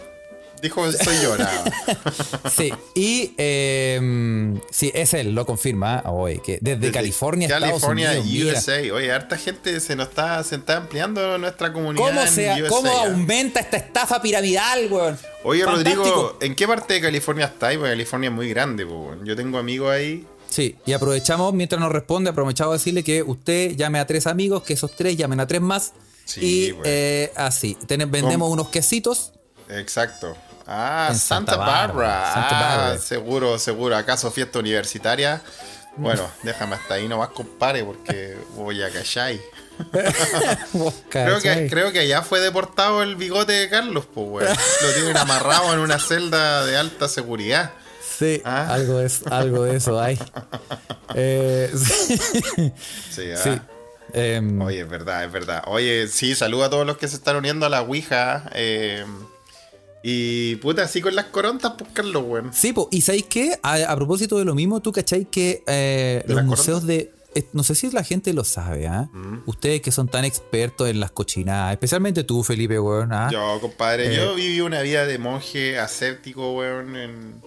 Dijo soy yo. Sí, y eh, sí, es él, lo confirma. ¿eh? Oye, que desde, Desde California, California, Estados Unidos. mira. USA. Oye, harta gente se nos está, se está ampliando nuestra comunidad. ¿Cómo, en se, USA, ¿Cómo ¿ah? aumenta esta estafa piramidal, weón? Oye, Fantástico. Rodrigo, ¿en qué parte de California estáis? Porque California es muy grande, weón. Yo tengo amigos ahí. Sí, y aprovechamos, mientras nos responde, aprovechamos a decirle que usted llame a tres amigos, que esos tres llamen a tres más. Sí, y güey. eh, así, Ten- vendemos unos quesitos. Exacto. Ah, En Santa, Santa Barbara. Bárbara, Santa Ah, Bárbara. seguro, seguro. ¿Acaso fiesta universitaria? Bueno, déjame hasta ahí nomás, compadre, porque voy a callar. Creo que, creo que allá fue deportado el bigote de Carlos, pues. Lo tienen amarrado en una celda de alta seguridad. Sí, Ah. algo, de algo de eso hay. Eh, sí. Sí, ah. Sí. Em, Oye, es verdad, es verdad. Oye, sí, saludo a todos los que se están uniendo a la Ouija. eh, y puta, así con las corontas, pues, Carlos, weón. Sí, po, y ¿sabéis qué? A, a propósito de lo mismo, tú cachai que eh, ¿De los museos de. eh, No sé si la gente lo sabe, ¿ah? Mm. Ustedes que son tan expertos en las cochinadas, especialmente tú, Felipe, weón, ¿ah? Yo, compadre, Eh. yo viví una vida de monje ascéptico, weón, en,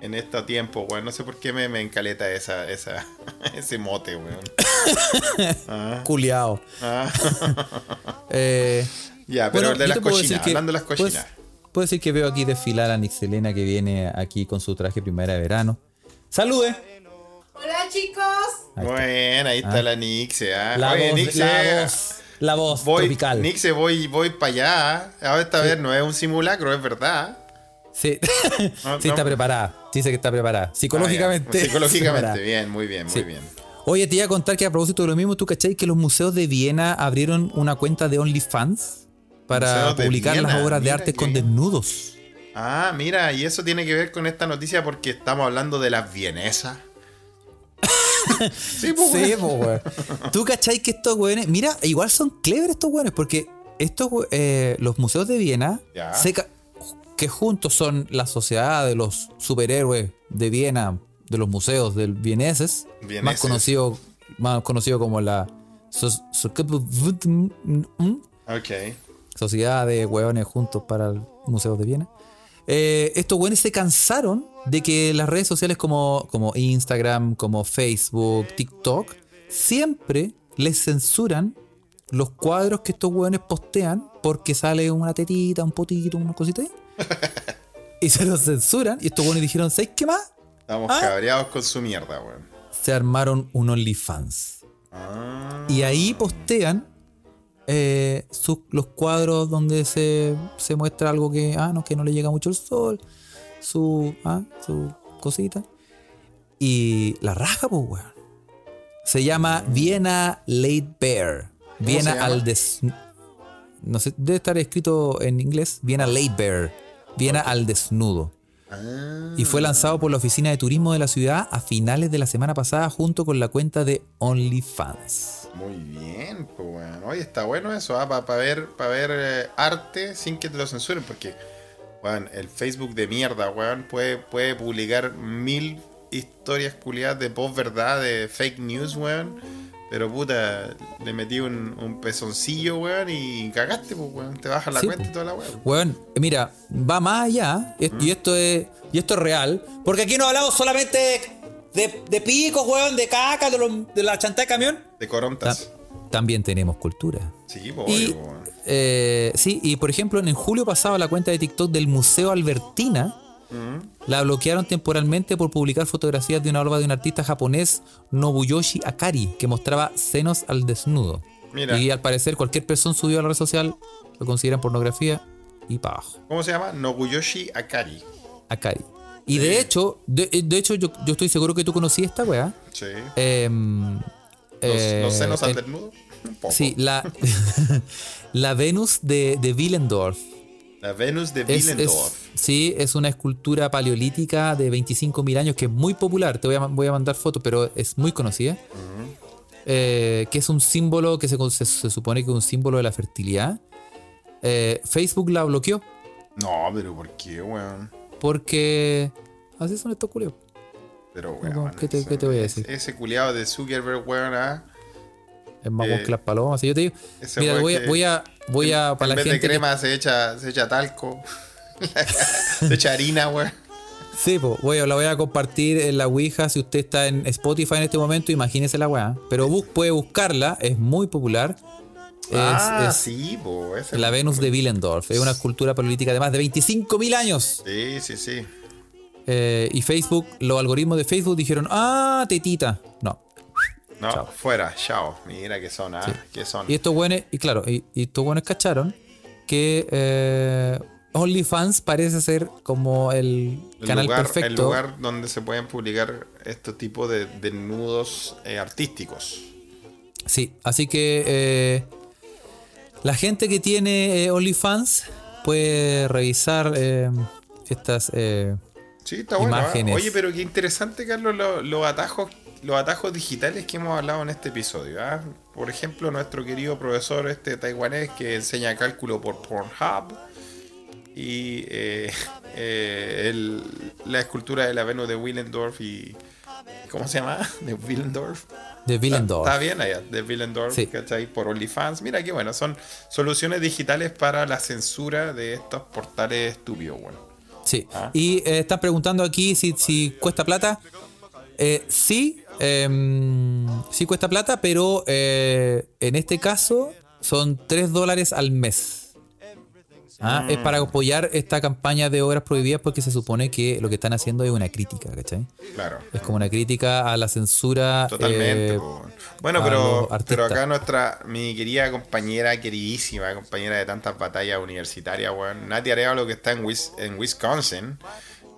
en este tiempo, weón. No sé por qué me, me encaleta esa, esa, ese mote, weón. Culeado. Ah. Eh, Ya, pero bueno, de las cochinas, hablando de las cochinas. Puedo decir que veo aquí desfilar a Nixelena que viene aquí con su traje primera de verano. ¡Salude! Hola chicos. Ahí. Bueno, ahí está la Nixe, ¿ah? La, Oye, voz, Nixe, la voz, la voz voy, tropical. Nixe, voy, voy para allá. ¿ah? Ahora esta vez no es un simulacro, es verdad. Sí, No, sí no. está preparada. Dice que está preparada. Psicológicamente. Ah. Psicológicamente, preparada. bien, muy bien, muy Sí. bien. Oye, te iba a contar que a propósito de lo mismo, ¿tú cachai que los museos de Viena abrieron una cuenta de OnlyFans para publicar las obras de arte con desnudos? Ah, mira, y eso tiene que ver con esta noticia porque estamos hablando de las vienesas. sí, pues, Sí, weón. ¿Tú cachai que estos weones, mira, igual son clever estos weones, porque estos, eh, los museos de Viena, se que juntos son la sociedad de los superhéroes de Viena, de los museos del vieneses, más Vieneses. conocido, más conocido como la so- so- Ok. Sociedad de Hueones Juntos para el Museo de Viena. Eh, estos hueones se cansaron de que las redes sociales como, como Instagram, como Facebook, TikTok, siempre les censuran los cuadros que estos hueones postean porque sale una tetita, un potito, una cosita ahí. y se los censuran. Y estos hueones dijeron, ¿sabes qué más? Estamos Ah. cabreados con su mierda, weón. Se armaron un OnlyFans. Ah, Y ahí postean eh, sus- los cuadros donde se, se muestra algo que, ah, no, que no le llega mucho el sol, su, ah, su cosita. Y la raja, pues, weón. Se llama Viena Laid Bear. Viena al des... No sé, debe estar escrito en inglés. Viena Laid Bear. Viena al desnudo. Ah. Y fue lanzado por la oficina de turismo de la ciudad a finales de la semana pasada junto con la cuenta de OnlyFans. Muy bien, pues weón. Oye, está bueno eso, para ver, pa ver eh, arte sin que te lo censuren, porque, weón, el Facebook de mierda, weón, puede, puede publicar mil historias culiadas de post-verdad, de fake news, weón. Pero puta, le metí un, un pezoncillo, weón, y cagaste, pues, weón. Te bajas la Sí, cuenta y toda la weón. Weón, mira, va más allá, es- y esto es y esto es real, porque aquí no hablamos solamente de, de, de picos, weón, de caca, de, los- de la chanta de camión. De Ta- corontas. también tenemos cultura. Sí, pues, Y, obvio, weón. eh, sí, y por ejemplo, en julio pasado la cuenta de TikTok del Museo Albertina la bloquearon temporalmente por publicar fotografías de una obra de un artista japonés, Nobuyoshi Akari, que mostraba senos al desnudo. Mira. Y al parecer cualquier persona subió a la red social lo consideran pornografía y para abajo. ¿Cómo se llama? Nobuyoshi Akari. Akari. Y de hecho, de, de hecho yo, yo estoy seguro que tú conocías esta weá. Sí. Em, Los, eh, los senos al desnudo. Un poco. Sí, la, la Venus de, de Willendorf. La Venus de Es, es- Willendorf. sí, es una escultura paleolítica de 25.000 años que es muy popular. Te voy a, voy a mandar fotos, pero es muy conocida. Eh, que es un símbolo que se, se- se supone que es un símbolo de la fertilidad. Eh, Facebook la bloqueó No, pero ¿por qué, weón? porque así son estos culios. Pero, weón. ¿qué te- ese- qué te voy a decir? Ese culiado de Zuckerberg, weón, ah. Es más Eh, que las palomas. Y yo te digo, mira, voy a, voy a, para en la vez gente. de crema se echa, se echa talco. se echa harina, weón. sí, a, la voy a compartir en la Ouija. Si usted está en Spotify en este momento, imagínese la weá. Pero bus- puede buscarla, es muy popular. Es, ah, es sí, po. la Venus de Willendorf. Es una escultura política de más de 25.000 años. Sí, sí, sí. Eh, y Facebook, los algoritmos de Facebook dijeron, ah, tetita. No. No, Chao. fuera, chao. Mira que son, ah. Que son. Y estos buenos, y claro, y, y estos buenos cacharon que eh, OnlyFans parece ser como el, El canal lugar, perfecto. El lugar donde se pueden publicar este tipo de desnudos eh, artísticos. Sí, así que eh, la gente que tiene eh, OnlyFans puede revisar eh, estas. eh, Sí, está bueno. ¿ah? Imágenes. Oye, pero qué interesante, Carlos, lo- los atajos, los atajos digitales que hemos hablado en este episodio. ¿ah? Por ejemplo, nuestro querido profesor este taiwanés que enseña cálculo por Pornhub. Y eh, eh, el- la escultura de la Venus de Willendorf y. ¿Cómo se llama? De Willendorf. de Willendorf. Está bien allá, de Willendorf, Sí. ¿cachai? Por OnlyFans. Mira qué bueno, son soluciones digitales para la censura de estos portales estúpidos, bueno. Sí. Ah. Y eh, están preguntando aquí si, si cuesta plata. Eh, sí, em, sí cuesta plata, pero eh, en este caso son 3 dólares al mes. Ah, Es para apoyar esta campaña de obras prohibidas porque se supone que lo que están haciendo es una crítica, ¿cachai? Claro. Es como una crítica a la censura. Totalmente. eh. Bueno, pero, pero acá nuestra, mi querida compañera, queridísima, compañera de tantas batallas universitarias, weón, Nati Arevalo, que está en, Wis- en Wisconsin,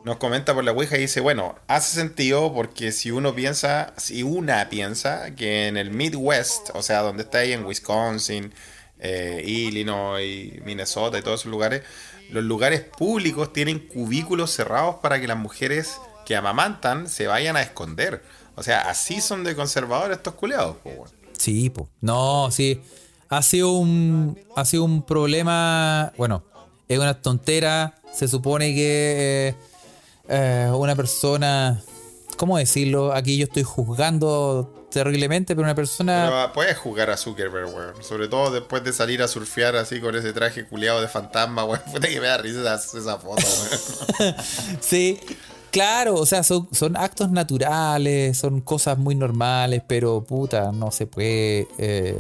nos comenta por la Ouija y dice, bueno, hace sentido porque si uno piensa, si una piensa que en el Midwest, o sea, donde está ahí en Wisconsin, eh, Illinois, Minnesota y todos esos lugares, los lugares públicos tienen cubículos cerrados para que las mujeres que amamantan se vayan a esconder. O sea, así son de conservadores estos culeados, po. Sí, po. No, sí. Ha sido un. Ha sido un problema. Bueno, es una tontera. Se supone que eh, eh, una persona. ¿Cómo decirlo? Aquí yo estoy juzgando terriblemente, pero una persona. Pero ah, puedes jugar a Zuckerberg, weón. Sobre todo después de salir a surfear así con ese traje culeado de fantasma, weón. Puta que me da risa esa, esa foto, weón. Sí, claro, o sea, son, son actos naturales, son cosas muy normales, pero puta, no se puede. eh,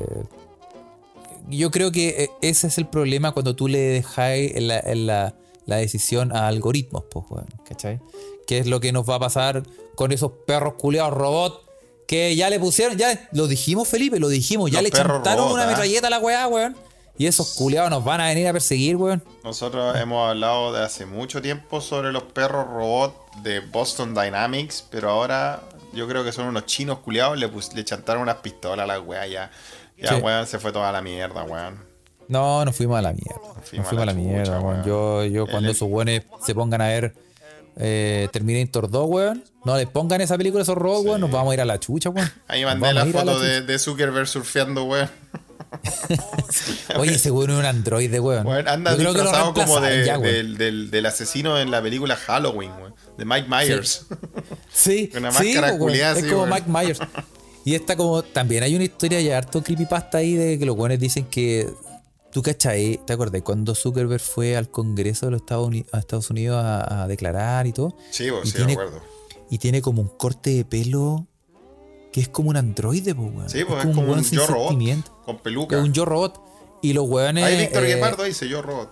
yo creo que eh, ese es el problema cuando tú le dejáis la, la- la decisión a algoritmos, pues, weón, ¿cachai? ¿Qué es lo que nos va a pasar con esos perros culeados robots? Que ya le pusieron, ya lo dijimos, Felipe, lo dijimos, ya Los le chantaron una ¿ah? metralleta a la weá, weón. Y esos culeados nos van a venir a perseguir, weón. Nosotros hemos hablado de hace mucho tiempo sobre los perros robot de Boston Dynamics, pero ahora yo creo que son unos chinos culeados, le, le chantaron unas pistolas a la weá ya. Ya, Sí. weón, se fue toda la mierda, weón. No, nos fuimos a la mierda. Nos fuimos, a la, chucha, mierda, weón. Yo, yo cuando El- esos weones se pongan a ver eh, Terminator 2, weón, no les pongan esa película esos robots, weón, nos vamos a ir a la chucha, weón. Ahí mandé la foto de, Zuckerberg surfeando, weón. Oye, ese weón es un androide, weón. Weón, anda Yo disfrazado como de- ya, del, del- del asesino en la película Halloween, weón. De Mike Myers. Sí, Una sí, máscara weón. culiada Es como weón. Mike Myers. Y esta como, también hay una historia ya harto creepypasta ahí de que los weones dicen que, tú cachai, ¿te acuerdas? Cuando Zuckerberg fue al Congreso de los Estados Unidos, a Estados Unidos a, a declarar y todo. Sí, pues, Y sí, tiene- me acuerdo. Y tiene como un corte de pelo que es como un androide, po, weón. Sí, pues es como un yo robot. Con peluca. Es un yo robot. Y los weones. Ahí Víctor eh, Guepardo dice yo robot.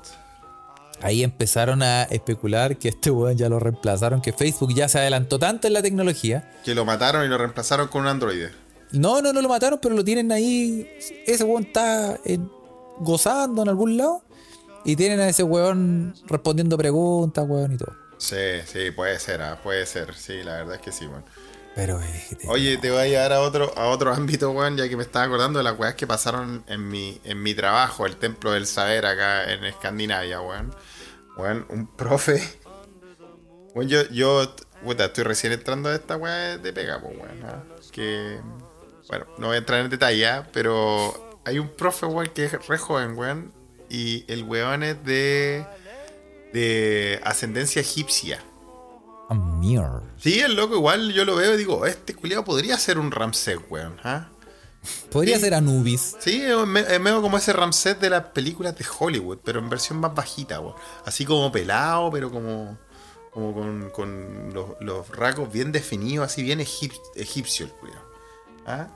ahí empezaron a especular que este weón ya lo reemplazaron, que Facebook ya se adelantó tanto en la tecnología. Que lo mataron y lo reemplazaron con un androide. No, no, no lo mataron, pero lo tienen ahí. Ese weón está en- gozando en algún lado. Y tienen a ese weón respondiendo preguntas, weón, y todo. Sí, sí, puede ser, ah, puede ser. Sí, la verdad es que sí, weón. Pero eh, Oye, te voy a llevar a otro, a otro ámbito, weón, ya que me estaba acordando de las weas que pasaron en mi, en mi trabajo, el Templo del Saber acá en Escandinavia, weón. Weón, un profe. Weón, yo, yo, puta, estoy recién entrando a esta weá de pega, pues, weón. ¿ah? Que, bueno, no voy a entrar en detalle, ¿ah? pero hay un profe, weón, que es re joven, weón. Y el weón es de, de ascendencia egipcia. A mirror. Sí, el loco igual yo lo veo y digo, este culiado podría ser un Ramsés, weón. ¿ah? Podría Sí. ser Anubis. Sí, es me- es medio como ese Ramsés de las películas de Hollywood, pero en versión más bajita, weón. Así como pelado, pero como, como con, con los, los rasgos bien definidos, así bien egip- egipcio el culiao. ¿Ah?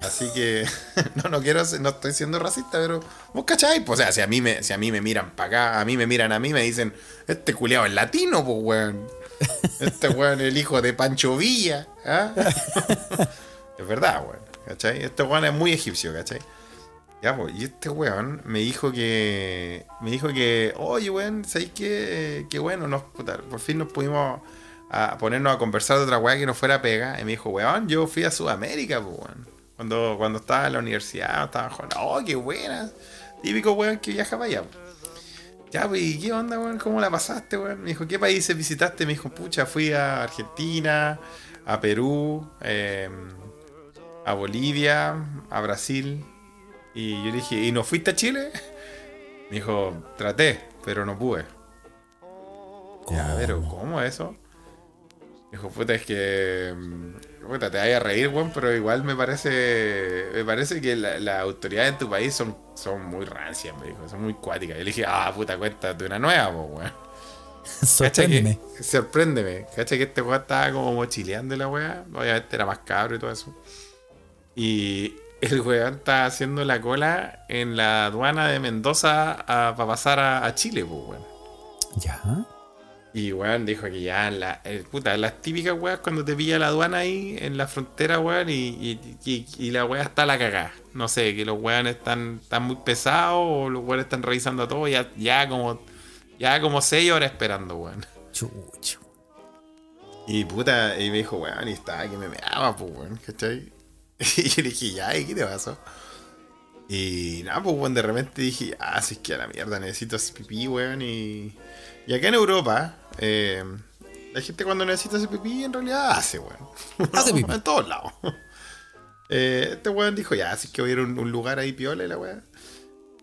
Así que, no, no quiero, no estoy siendo racista, pero vos cacháis, pues, o sea, si a mí me, si a mí me miran para acá, a mí me miran a mí, me dicen, este culiao es latino, pues, weón. Este weón es el hijo de Pancho Villa, ¿ah? Es verdad, weón. ¿Cachai? Este weón es muy egipcio, ¿cachai? Ya, pues, y este weón me dijo que. Me dijo que, oye, weón, ¿sabéis qué? Qué bueno, nos, por fin nos pudimos a ponernos a conversar de otra weá que no fuera pega. Y me dijo, weón, yo fui a Sudamérica, pues, weón. Cuando, cuando estaba en la universidad, estaba jugando, oh, qué buena. Típico weón que viaja para allá. Ya, pues, ¿y qué onda, weón? ¿Cómo la pasaste, weón? Me dijo, ¿qué países visitaste? Me dijo, pucha, fui a Argentina, a Perú, eh, a Bolivia, a Brasil. Y yo le dije, ¿y no fuiste a Chile? Me dijo, traté, pero no pude. Ya, pero ¿cómo eso? Me dijo, puta, es que. Puta, te vayas a reír, weón, pero igual me parece. Me parece que la- las autoridades en tu país son, son muy rancias, me dijo, son muy cuáticas. Y le dije, ah, puta, cuéntate una nueva, po, weón. Sorpréndeme. que- sorpréndeme. Cacha que este weón estaba como mochileando la weá. Obviamente era más cabro y todo eso. Y el weón estaba haciendo la cola en la aduana de Mendoza para pasar a, a Chile, pues weón. Ya. Y weón dijo que ya la, eh, puta, las típicas weas cuando te pilla la aduana ahí en la frontera, weón, y, y, y- y la wea está a la cagada. No sé, que los weones están, están muy pesados o los weones están revisando todo, ya, ya como ya como seis horas esperando, weón. Chucho. Y puta, y me dijo, weón, y estaba que me meaba, pues, weón, ¿cachai? Y yo le dije, ya, ¿y qué te pasó? Y nada, pues, weón, de repente dije, ah, si es que a la mierda, necesito pipí, weón, y... Y acá en Europa, eh, la gente cuando necesita hacer pipí, en realidad hace, weón. Hace pipí. En todos lados. Eh, este weón dijo, ya, así que voy a ir a un, un lugar ahí piola y la weón.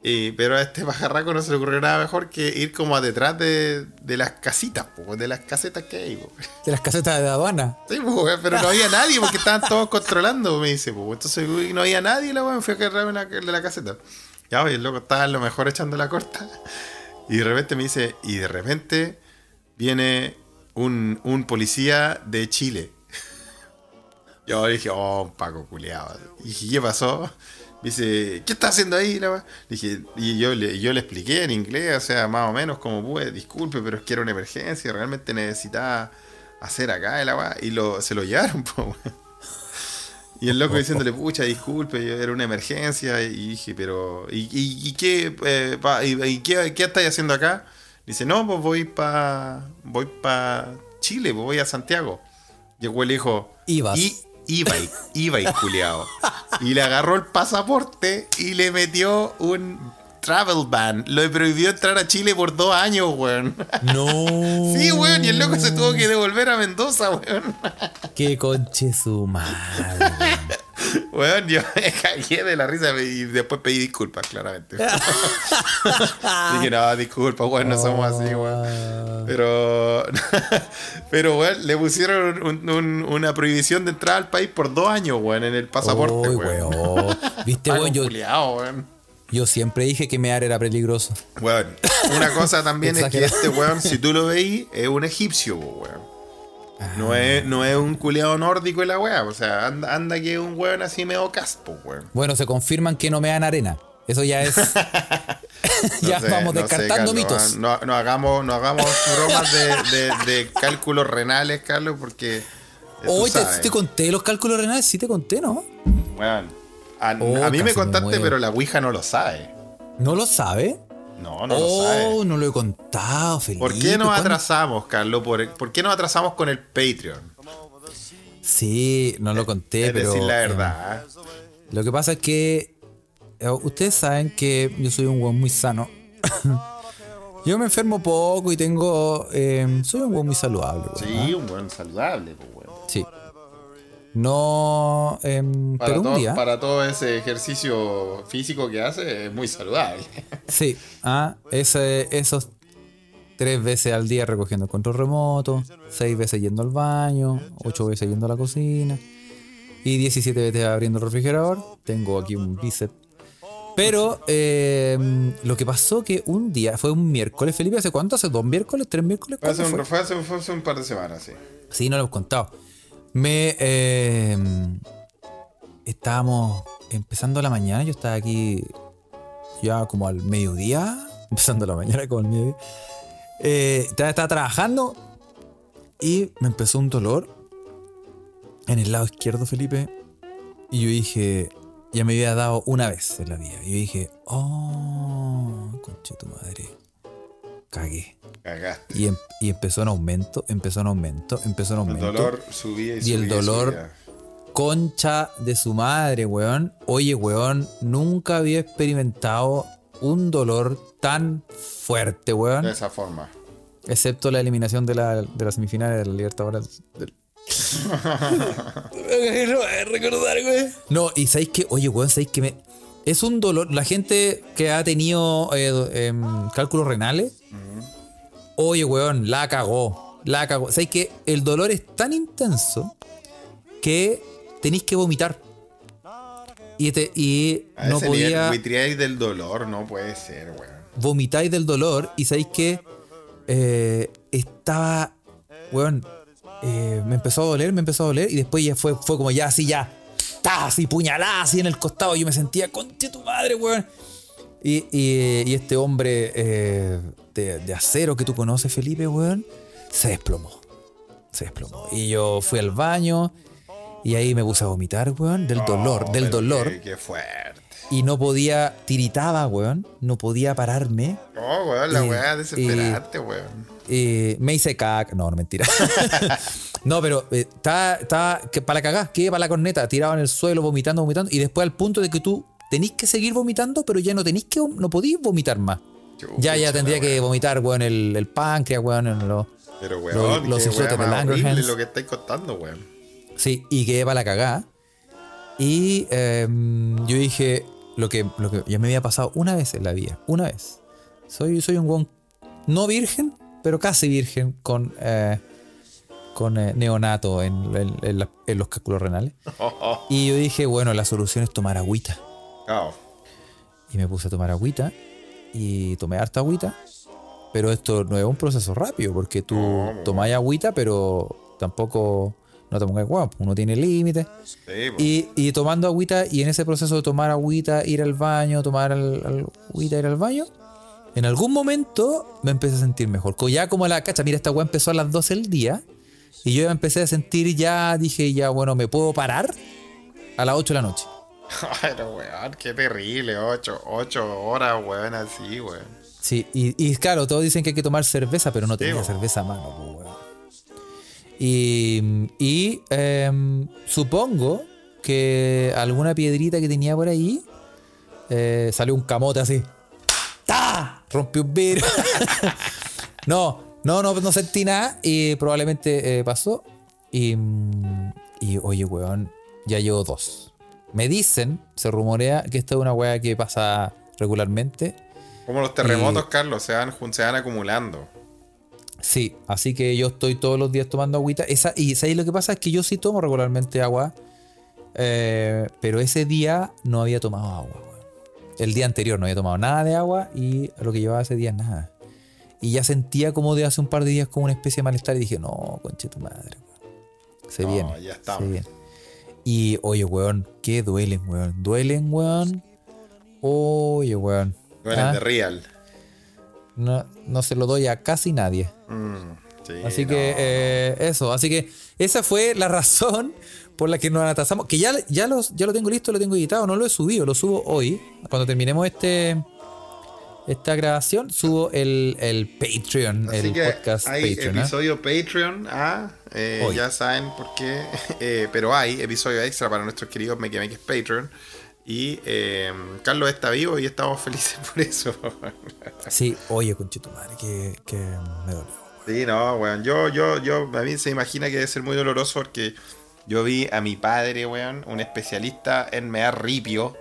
Y, pero a este pajarraco no se le ocurrió nada mejor que ir como a detrás de, de las casitas, po, de las casetas que hay, po. De las casetas de aduana. Sí, weón, pero no había nadie porque estaban todos controlando, me dice. Pues. Entonces no había nadie, la weón, fui a agarrarme una- de la caseta. Ya, oye, el loco estaba a lo mejor echando la corta. Y de repente me dice, y de repente viene un, un policía de Chile. Yo dije, oh, Paco culiado. Y dije, ¿qué pasó? Me dice, ¿qué está haciendo ahí? Dije, y yo le, yo le expliqué en inglés, o sea, más o menos como pude, disculpe, pero es que era una emergencia, realmente necesitaba hacer acá el agua. Y lo, se lo llevaron, po. Y el loco diciéndole, pucha, disculpe, yo- era una emergencia. Y dije, pero, ¿y, y- y qué, eh, pa- y, y qué, qué estáis haciendo acá? Dice, no, pues voy para voy pa Chile, pues voy a Santiago. Y el dijo, Ibas. "I- Iba y, iba y culiao. Y le agarró el pasaporte y le metió un travel ban. Lo prohibió entrar a Chile por dos años, weón. No. Sí, weón, y el loco se tuvo que devolver a Mendoza, weón. Qué conche su madre. weón. Yo me cagué de la risa y después pedí disculpas, claramente. Dije, no, disculpas, weón, no somos así, weón. Pero, pero, weón, le pusieron un- un- una prohibición de entrada al país por dos años, weón, en el pasaporte, Uy, weón. weón. Viste, weón, yo, culiao, weón. Yo siempre dije que mear era peligroso. Weón, una cosa también es que este weón, si tú lo veis, es un egipcio, weón. No es, no es un culiado nórdico y la weá, o sea, anda, anda que es un weón así medio caspo, weón. Bueno, se confirman que no me dan arena. Eso ya es. ya sé, vamos no sé, descartando Carlos, mitos. ah, No, no hagamos, no hagamos bromas de, de- de cálculos renales, Carlos, porque. eh, tú Hoy te, te conté los cálculos renales, sí te conté, ¿no? weón. A, Oh, a mí me contaste, pero la Ouija no lo sabe. ¿No lo sabe? No, no oh, lo sabe. no lo he contado, Felipe. ¿Por qué nos ¿cuándo? atrasamos, Carlos? ¿Por, por qué nos atrasamos con el Patreon? Sí, no lo conté, es pero. decir la eh, verdad. Lo que pasa es que eh, ustedes saben que yo soy un weón muy sano. Yo me enfermo poco y tengo. eh, soy un weón muy saludable, weón. ¿ah? Sí, un buen saludable, pues, weón. Sí. No. em, Para, pero un todo, día. para todo ese ejercicio físico que hace, es muy saludable. Sí. Ah, ese, esos tres veces al día recogiendo el control remoto, seis veces yendo al baño, ocho veces yendo a la cocina y 17 veces abriendo el refrigerador. Tengo aquí un bíceps. Pero em, lo que pasó que un día, fue un miércoles, Felipe, ¿hace cuánto? ¿Hace dos miércoles? ¿Tres miércoles? Fue hace, ¿Cuándo un, fue? fue hace- fue hace un par de semanas, sí. Sí, no lo hemos contado. Me. eh, estábamos empezando la mañana. Yo estaba aquí ya como al mediodía. Empezando la mañana como al mediodía. Eh, estaba, trabajando y me empezó un dolor en el lado izquierdo, Felipe. Y yo dije. Ya me había dado una vez en la vida. Y yo dije, oh, conche tu madre. Cagué. Cagaste. Y, em- y empezó en aumento, empezó en aumento, empezó en El aumento. dolor subía y subía. Y el dolor- subía. Concha de su madre, weón. Oye, weón, nunca había experimentado un dolor tan fuerte, De weón. esa forma. Excepto la eliminación de la, de las semifinales de la Libertadores. del- recordar, güey. No, y sabéis que, oye, weón, sabéis que me. Es un dolor. La gente que ha tenido eh, em, cálculos renales, oye, weón, la cagó. La cagó. Sabéis que el dolor es tan intenso que tenéis que vomitar. Y, te- y A no podía buitriáis del dolor, no puede ser, weón. vomitáis del dolor y sabéis que eh, estaba, weón, eh, me empezó a doler, me empezó a doler y después ya fue, fue como ya así, ya, así puñalada así en el costado. Yo me sentía, conche tu madre, weón. Y, y- y este hombre eh, de, de acero que tú conoces, Felipe, weón, se desplomó. Se desplomó. Y yo fui al baño y ahí me puse a vomitar, weón, del dolor, Oh, del dolor. Qué, qué fuerte. Y no podía, tiritaba, weón, no podía pararme. No, weón, la weá desesperante, weón. Eh, me hice caca. No, no, mentira. no, pero eh, estaba, que para la cagá, que para la corneta, tirado en el suelo, vomitando, vomitando. Y después al punto de que tú tenés que seguir vomitando, pero ya no tenés que, no podís vomitar más. Ya, ya tendría que vomitar, weón, el, el páncreas, weón, en los- Pero, los- weón, los horrible Langerhans. lo que estáis contando, weón. Sí, y quedé para la cagá. Y em, yo dije, lo que, lo que ya me había pasado una vez en la vida, una vez. Soy, soy un guan no virgen, pero casi virgen con, eh, con eh, neonato en, en- en la- en los cálculos renales. Y yo dije, bueno, la solución es tomar agüita. Y me puse a tomar agüita y tomé harta agüita. Pero esto no es un proceso rápido, porque tú No, po. tomáis agüita, pero tampoco no te pongas guapo, uno tiene límites. Sí, po. Y, y tomando agüita, y en ese proceso de tomar agüita, ir al baño, tomar al- al- agüita, ir al baño, en algún momento me empecé a sentir mejor. Ya como la cacha, mira, esta weá empezó a las 12 del día, y yo me empecé a sentir ya, dije, ya, bueno, me puedo parar a las 8 de la noche. Pero, weón, qué terrible. Ocho, ocho horas, weón, así, weón. Sí, y, y claro, todos dicen que hay que tomar cerveza, pero no tenía cerveza a mano, weón. Y, y em, supongo que alguna piedrita que tenía por ahí eh, salió un camote así. ¡Ta! Rompió un vidrio. no, no, no, no sentí nada y probablemente eh, pasó. Y, mm, y oye, weón, ya llevo dos. Me dicen, se rumorea que esta es una weá que pasa regularmente. Como los terremotos, Carlos, se van, se van acumulando. Sí, así que yo estoy todos los días tomando agüita. Esa, y ¿sabéis lo que pasa? Es que yo sí tomo regularmente agua. eh, pero ese día no había tomado agua. El día anterior no había tomado nada de agua y lo que llevaba ese día nada. Y ya sentía como de hace un par de días como una especie de malestar y dije, no, conche tu madre. Se No, viene. ya estamos. Se viene. Y oye, weón, que duelen, weón. Duelen, weón. Oye, weón. Duelen Ah, de real. no, no se lo doy a casi nadie. Mm, sí, Así no. que eh, eso, así que esa fue la razón por la que nos atrasamos. Que ya, ya, los, ya lo tengo listo, lo tengo editado, no lo he subido, lo subo hoy. Cuando terminemos este esta grabación, subo el, el Patreon, Así el que podcast hay Patreon. ¿ah? episodio Patreon, ah, eh, ya saben por qué, eh, pero hay episodio extra para nuestros queridos Mequemeques Patreon. Y eh, Carlos está vivo y estamos felices por eso. Sí, oye, conchito madre, que, que me dolió. Sí, no, weón. Yo, yo, yo, a mí se imagina que debe ser muy doloroso porque yo vi a mi padre, weón, un especialista en mear ripio.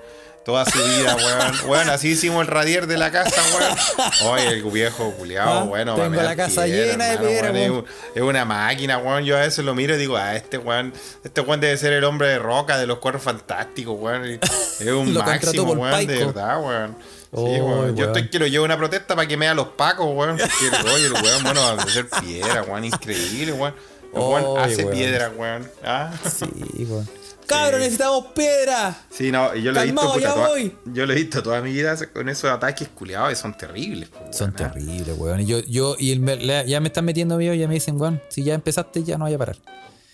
Toda su vida, weón. Weón, así hicimos el radier de la casa, weón. Oye, el viejo culiado, Ah, bueno. tengo la casa piedra, llena de piedra, weón. Es una máquina, weón. Yo a veces lo miro y digo, ah, este weón, este weón debe ser el hombre de roca de los cuernos fantásticos, weón. Es un máximo, weón, de verdad, weón. Sí, Oh, weón. Yo estoy que lo llevo una protesta para que me a los pacos, weón. Porque, oye, el weón, bueno, va a hacer piedra, weón, increíble, weón. El weón hace weón. piedra, weón. Ah. Sí, weón. Cabros, necesitamos piedra. Sí, no, y yo lo he visto, Calmao, puta, ya toda- voy. yo lo he visto toda mi vida con esos ataques culiados y son terribles. weón, Son ah. terribles, weón. Y yo, yo, y el le- ya me están metiendo miedo, ya me dicen, weón, si ya empezaste, ya no vaya a parar.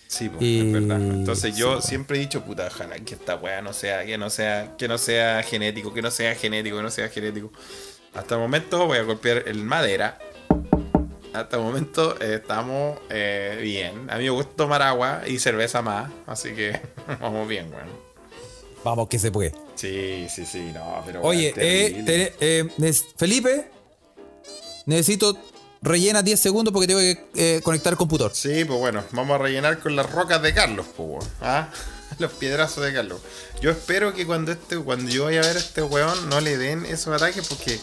Sí, Y- es verdad. Entonces yo siempre he dicho, puta, ojalá que esta weá no sea, que no sea, que no sea genético, que no sea genético, que no sea genético. Hasta el momento voy a golpear el madera. Hasta el momento eh, estamos eh, bien. A mí me gusta tomar agua y cerveza más, así que vamos bien, weón. Vamos, que se puede. Sí, sí, sí, no, pero. Oye, eh, te- eh, Felipe, necesito rellena 10 segundos porque tengo que conectar el computador. Sí, pues bueno, vamos a rellenar con las rocas de Carlos, pues, weón. ¿Ah? Los piedrazos de Carlos. Yo espero que cuando este, cuando yo vaya a ver a este weón no le den esos ataques porque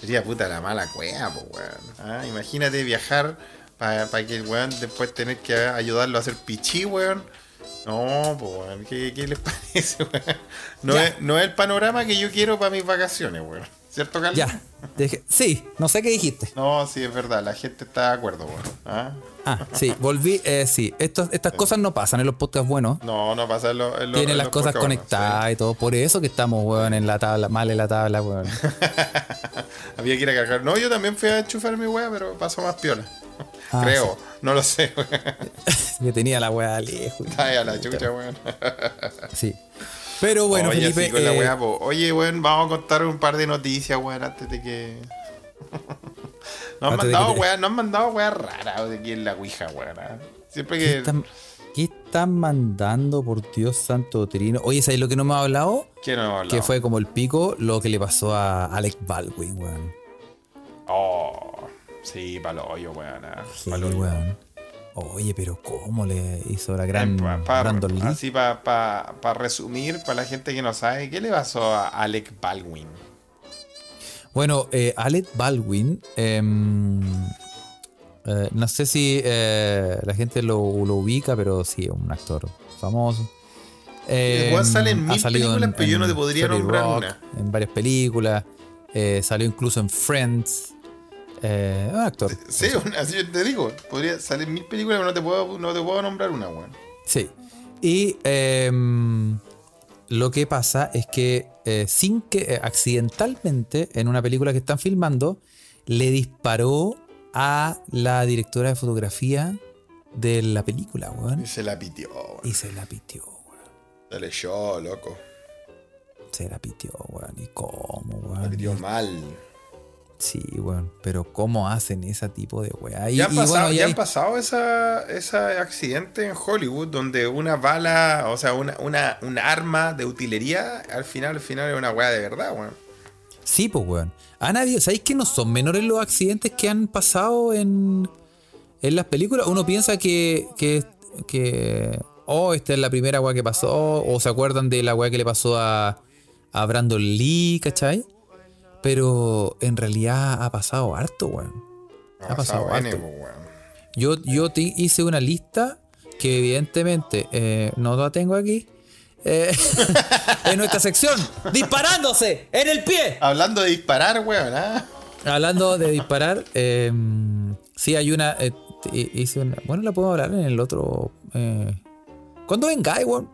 sería puta la mala cueva, pues weón. ¿Ah? Imagínate viajar para que el weón después tener que ayudarlo a hacer pichí, weón. No, pues weón, ¿qué, qué les parece, weón? No es, no es el panorama que yo quiero para mis vacaciones, weón. ¿Cierto, Carlos? Ya. deje- sí, no sé qué dijiste. No, sí, es verdad, la gente está de acuerdo, weón. ¿Ah? Ah, sí, volví. eh, sí, Estos- estas cosas no pasan en los podcasts buenos. No, no pasa en lo- en Tienen en las los cosas conectadas y todo. Por eso que estamos, weón, en la tabla, mal en la tabla, weón. Había que ir a cargar. No, yo también fui a enchufar mi wea, pero pasó más piola. Ah, Creo, no lo sé, weón. que tenía la weá lejos. Ay, a la chucha, weón. Sí. Pero bueno, Oye, Felipe. así con la eh, wea, po. Oye, weón, vamos a contar un par de noticias, weón, antes de que. Nos han mandado, te- weón, nos han mandado weas raras de aquí en la Ouija, weón. ¿ah? Siempre ¿qué, que. están, qué están mandando, por Dios santo trino? Oye, ¿sabes lo que no me ha hablado? ¿Qué no hemos hablado? Que fue como el pico lo que le pasó a Alec Baldwin, weón. Oh, sí, palo hoyo, weón. ah, Sí, weón. Oye, pero ¿cómo le hizo la gran Pa- pa- Brandon Lee? Así para resumir, para la gente que no sabe, ¿qué le pasó a Alec Baldwin? Bueno, eh, Alec Baldwin, em, eh, no sé si eh, la gente lo, lo ubica, pero sí, es un actor famoso. El weón sale en Em, mil películas, pero yo no te podría 30 nombrar Rock, una. En varias películas, salió incluso en Friends. Eh, un actor. Sí, así yo te digo, podría salir mil películas, pero no te puedo, no te puedo nombrar una, weón. Sí. Y em, lo que pasa es que eh, sin que eh, accidentalmente en una película que están filmando le disparó a la directora de fotografía de la película, Y weón. se la pitió, weón. Y se la pitió, weón. Se le echó, loco. Se la pitió, weón. ¿Y cómo, La weón? pitió mal. Sí, weón. Pero ¿cómo hacen ese tipo de weá? Y, Ya han y pasado, bueno, ya han pasado esa, ese accidente en Hollywood donde una bala, o sea, una, una, un arma de utilería, al final, al final es una weá de verdad, weón. Sí, pues, weón. Han habido, ¿sabéis que no son menores los accidentes que han pasado en, en las películas? Uno piensa que, que, que, oh, esta es la primera weá que pasó, o se acuerdan de la weá que le pasó a, a Brandon Lee, ¿cachai? Pero en realidad ha pasado harto, weón. Ha pasado harto. weón. Yo, yo te hice una lista que evidentemente eh, no la tengo aquí. eh, en nuestra sección, disparándose en el pie. Hablando de disparar, weón, ¿ah? Hablando de disparar, eh, sí hay una, eh, hice una- Bueno, la podemos hablar en el otro. Cuando vengáis, weón.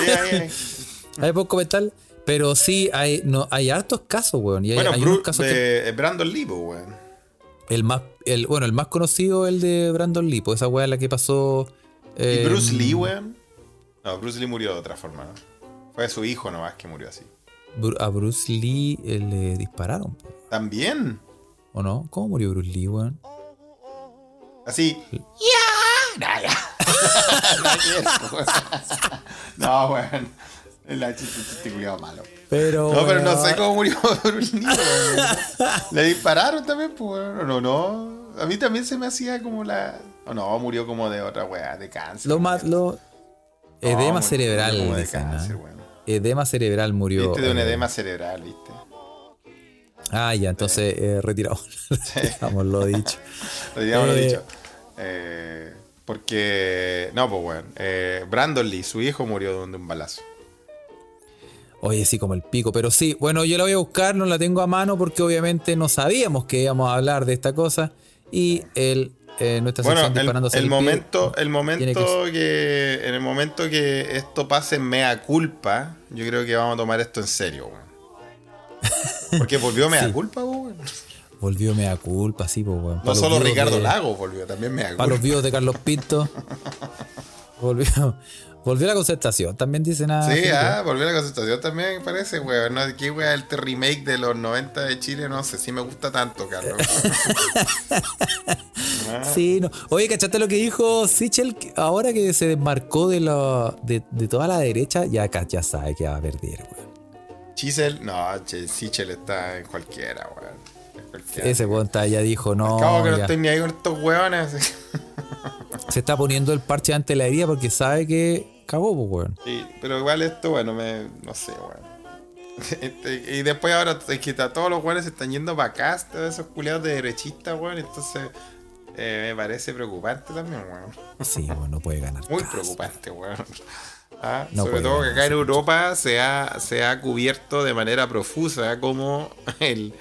Ahí, ahí. Ahí puedo comentar. Pero sí, hay, no, hay hartos casos, weón. Y hay, Bueno, hay unos casos que. de Brandon Lee, po, weón. El más, el, bueno, el más conocido, el de Brandon Lee, pues esa weá la que pasó. ¿Y eh, Bruce Lee, weón? No, Bruce Lee murió de otra forma, ¿no? Fue su hijo nomás que murió así. A Bruce Lee eh, le dispararon, po, ¿También? ¿o no? ¿Cómo murió Bruce Lee, weón? Así. ¡Ya! Weón. No, weón. El chiste, chiste malo. Pero. No, pero no sé cómo murió por un niño. weón. Le dispararon también, pues. No, no. A mí también se me hacía como la. O no, murió como de otra weá, de cáncer. Lo más. Lo... Edema cerebral. como de dicen, cáncer, weón. Edema cerebral murió. Viste de un eh, edema cerebral, viste. Ah, ya, entonces eh, retiramos. retiramos lo dicho. Digamos lo Eh, dicho. Eh, porque. No, pues. Eh, Brandon Lee, su hijo, murió de un balazo. Oye, sí, como el pico. Pero sí, bueno, yo la voy a buscar, no la tengo a mano porque obviamente no sabíamos que íbamos a hablar de esta cosa. Y el, eh, nuestra Bueno, el, el el pie, momento, el momento que, en el momento que esto pase en mea culpa, yo creo que vamos a tomar esto en serio, weón. Porque volvió mea Sí. culpa, weón. Volvió mea culpa, sí, weón. No solo Ricardo de- Lago volvió, también mea Para los culpa. vivos de Carlos Pinto. volvió, volvió la concertación, también dicen a. Sí, ah, volvió a la concentración también, parece, weón. No, ¿Qué weón? El remake de los 90 de Chile? No sé si me gusta tanto, Carlos. Sí, no. Oye, ¿cachaste lo que dijo Sichel? Ahora que se desmarcó de, lo, de, de toda la derecha, ya, ya sabe que va a perder, weón. Chisel, no, che, Sichel está en cualquiera, weón. En cualquiera. Ese weón ya dijo, no. Cabo que no estoy ni ahí con estos weones. Se está poniendo el parche ante la herida porque sabe que cagó, pues, weón. Sí, pero igual esto, bueno, me. No sé, weón. Este, y después ahora es que todos los weones se están yendo para acá, todos esos culiados de derechistas, weón. Entonces eh, me parece preocupante también, weón. Sí, weón, no puede ganar. Muy preocupante, weón. Ah, No sobre todo que acá en. Europa se ha, se ha cubierto de manera profusa como el,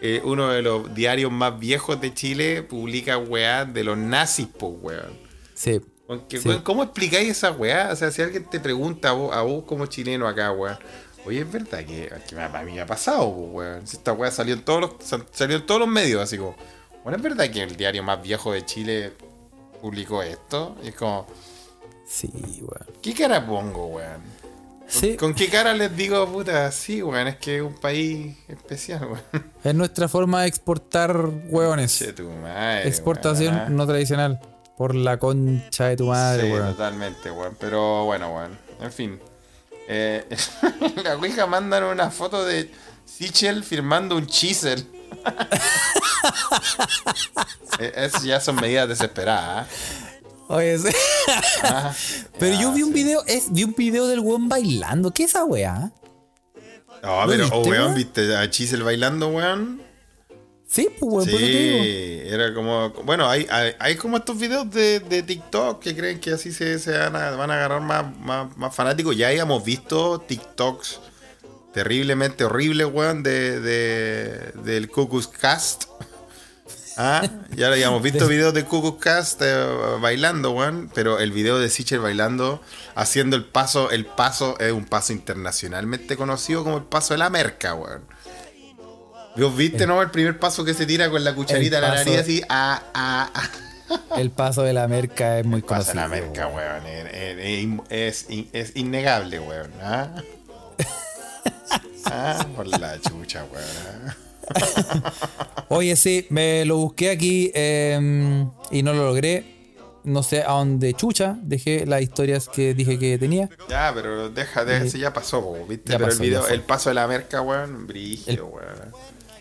eh, uno de los diarios más viejos de Chile publica weá de los nazis, pues, weón. Sí. Aunque, Sí. weón, ¿Cómo explicáis esa weá? O sea, si alguien te pregunta a vos, a vos como chileno acá, weón. Oye, es verdad que, a mí me ha pasado, weón. Esta weá salió en todos los, sal- salió en todos los medios, así como. Bueno, es verdad que el diario más viejo de Chile publicó esto. Y es como, Sí, weón. ¿qué cara pongo, weón? Sí. ¿Con qué cara les digo, puta? Sí, weón, es que es un país especial, weón. Es nuestra forma de exportar hueones. Che, tu madre. Exportación weón, ah. no tradicional. Por la concha de tu madre, sí, weón. totalmente, weón. Pero bueno, weón. En fin. Eh, la Ouija mandan una foto de Sichel firmando un chisel. Eh, es- ya son medidas desesperadas. ¿eh? Oye, sí. Ah, Pero ya, yo vi un sí. video, es, vi un video del weón bailando. ¿Qué es esa weá? No, ¿Lo pero, oh, weón? ¿viste a Chisel bailando, weón? Sí, pues weón, por eso te digo. Sí, era como. Bueno, hay, hay, hay como estos videos de, de TikTok que creen que así se, se van, a, van a agarrar más, más, más fanáticos. Ya habíamos visto TikToks terriblemente horribles, weón, de, de, del Cuckoo's Cast. Ah, ya habíamos visto videos de Cuckoo's Cast eh, bailando, weón. Pero el video de Sicher bailando, haciendo el paso, el paso es un paso internacionalmente conocido como el paso de la merca, weón. ¿Vos viste, no? El primer paso que se tira con la cucharita a El la nariz así, ah, ah, ah. El paso de la merca es muy Paso de la merca, weón. weón. Es, es- innegable, weón. ¿ah? Ah, por la chucha, weón. ¿ah? Oye, sí, me lo busqué aquí eh, y no lo logré. No sé a dónde chucha. Dejé las historias que dije que tenía. Ya, pero deja, deja, ese ya pasó, ¿viste? Ya pero pasó, el video, el paso de la merca, weón, brígido, weón.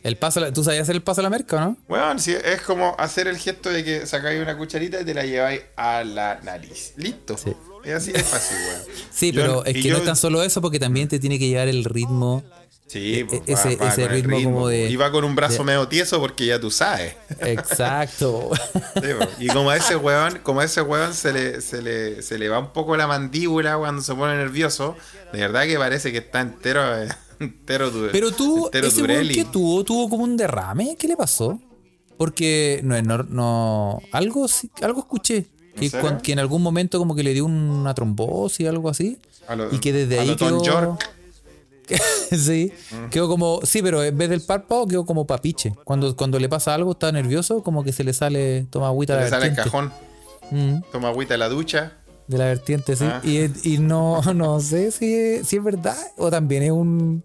El paso, ¿Tú sabías hacer el paso a la merca o no? Weón, sí, es como hacer el gesto de que sacáis una cucharita y te la lleváis a la nariz. Listo. Sí. Es así de fácil, weón. Sí, Yo- pero es que yo- no es tan solo eso porque también te tiene que llevar el ritmo. Sí, E- pues, ese- va- va ese el ritmo como de- Y va con un brazo de- medio tieso porque ya tú sabes. Exacto. Sí, po. y como a ese weón, como a ese weón se le, se le, se le va un poco la mandíbula cuando se pone nervioso, de verdad que parece que está entero, eh, entero Pero tú, entero ese weón que tuvo, tuvo como un derrame. ¿Qué le pasó? Porque no, no, no algo, algo escuché. Que, ¿En que algún momento como que le dio una trombosis algo así. Lo- y que desde ahí quedó... York. sí, quedó como... Sí, pero en vez del párpado quedó como papiche. Cuando, cuando le pasa algo, está nervioso, como que se le sale... Toma agüita de le la sale el cajón, Mm, toma agüita de la ducha. de la vertiente, sí. Ah. Y, y no, no sé si es, si es verdad o también es un...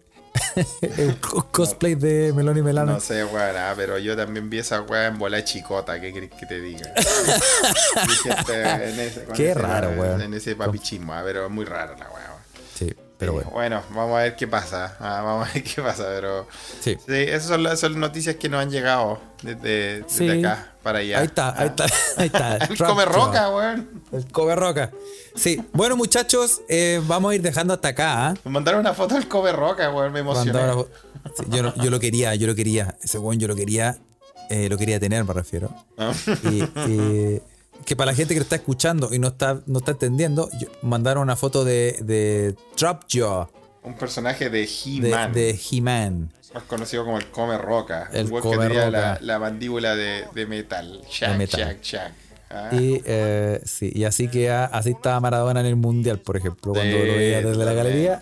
co- cosplay de Melón y Melano. No sé, weón, ah, pero yo también vi esa weá en bola chicota, ¿qué querés que te diga? Con Qué ese- raro, weón. En ese papichismo, pero es muy raro la weá. Pero Sí, bueno. bueno, vamos a ver qué pasa. Ah, vamos a ver qué pasa, pero. Sí. Sí, esas son las, son noticias que nos han llegado desde, desde Sí. acá para allá. Ahí está, ahí está, ahí está. El Trump come roca, weón. El come roca. Sí. Bueno, muchachos, eh, vamos a ir dejando hasta acá. ¿ah? Me mandaron una foto del come roca, weón. Me emocioné. Sí, yo, yo lo quería, yo lo quería. Ese weón yo lo quería. eh, lo quería tener, me refiero. Ah. Y que para la gente que está escuchando y no está, no está entendiendo, mandaron una foto de, de Trap Jaw, Un personaje de de, He-Man. de He-Man. Más conocido como el come roca. El weón que tenía la, la mandíbula de, de metal. Shack, metal. shack, shack. Ah. Y, eh, sí, y así que así estaba Maradona en el Mundial, por ejemplo, cuando lo veía desde la galería.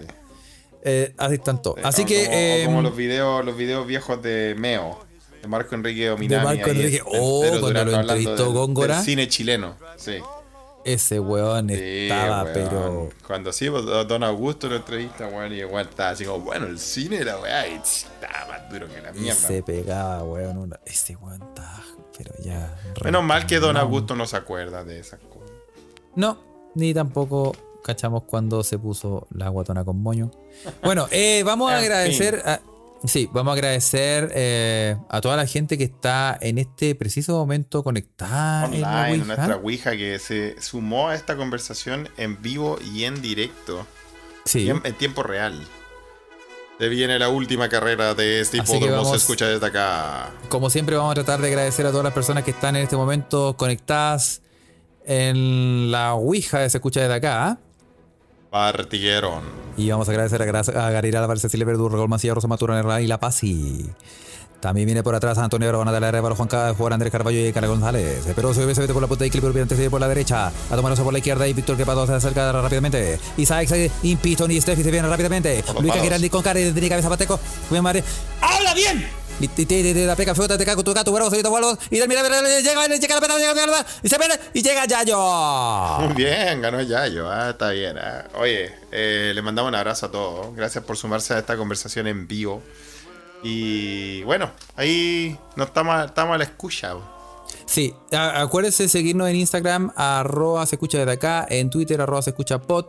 Eh, así están todos. Así O que. como, o eh, como los videos, los videos viejos de Meo, de Marco Enrique Ominami. Marco ahí, Enrique. entero Oh, cuando lo entrevistó Góngora. del cine chileno. Sí. ese weón Sí, estaba, weón. pero. Cuando sí, pues, Don Augusto lo entrevista, weón, y igual estaba así como, bueno, el cine era weá, y estaba más duro que la Y mierda. se pegaba, weón. una- Ese weón estaba. Pero ya. Menos mal que Don. Augusto no se acuerda de esas cosas. No, ni tampoco cachamos cuando se puso la guatona con moño. Bueno, eh, vamos a agradecer. a- sí, vamos a agradecer eh, a toda la gente que está en este preciso momento conectada en la Online, Ouija. nuestra Ouija que se sumó a esta conversación en vivo y en directo. Sí. en, en tiempo real. Se viene la última carrera de este hipódromo, se escucha desde acá. Como siempre, vamos a tratar de agradecer a todas las personas que están en este momento conectadas en la Ouija de Se Escucha desde acá. Partieron. Y vamos a agradecer a, a Gabriela Álvarez, Cecilia Verdú, Raúl Mancilla, Rosa Maturana y La Paz. Y también viene por atrás Antonio Bravo, Natalia Revalo, Juan, Ca- Juan Andrés Carballo y Carla González. Pero se vete por la punta y Clip Urbiante por la derecha. A Tomaroso por la izquierda y Víctor Quepado se acerca rápidamente. Isaac, Impiton y Steffi se vienen rápidamente. Luis. Giraldi con cara de cabeza pateco. ¡Habla bien! Y te- te- te- te- la peca feuta, te cago tu gato, huevo, solito, vuelvo, y termina, llega, llega la peta, llega la peta, y se pone, y llega Yayo. Muy bien, ganó Yayo. Ah, está bien. ah. Oye, eh, le mandamos un abrazo a todos. Gracias por sumarse a esta conversación en vivo. Y bueno, ahí nos estamos, estamos a la escucha. Sí, acuérdense de seguirnos en Instagram, arroba se escucha desde acá, en Twitter, arroba se escucha pod,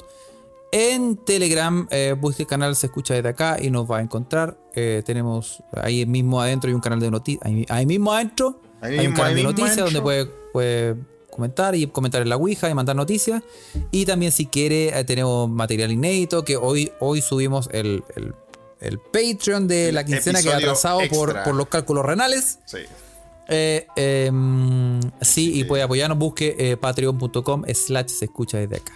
en Telegram, eh, busque el canal se escucha desde acá y nos va a encontrar. Eh, tenemos ahí mismo adentro hay un canal de noticias, ahí, ahí mismo adentro Ahí hay un canal de noticias donde puede, puede comentar y comentar en la Ouija y mandar noticias. Y también si quiere eh, tenemos material inédito que hoy, hoy subimos el, el- el Patreon de la quincena que ha atrasado por, por los cálculos renales. Sí. Eh, em, sí, y puede apoyarnos, busque patreon.com slash se escucha desde acá.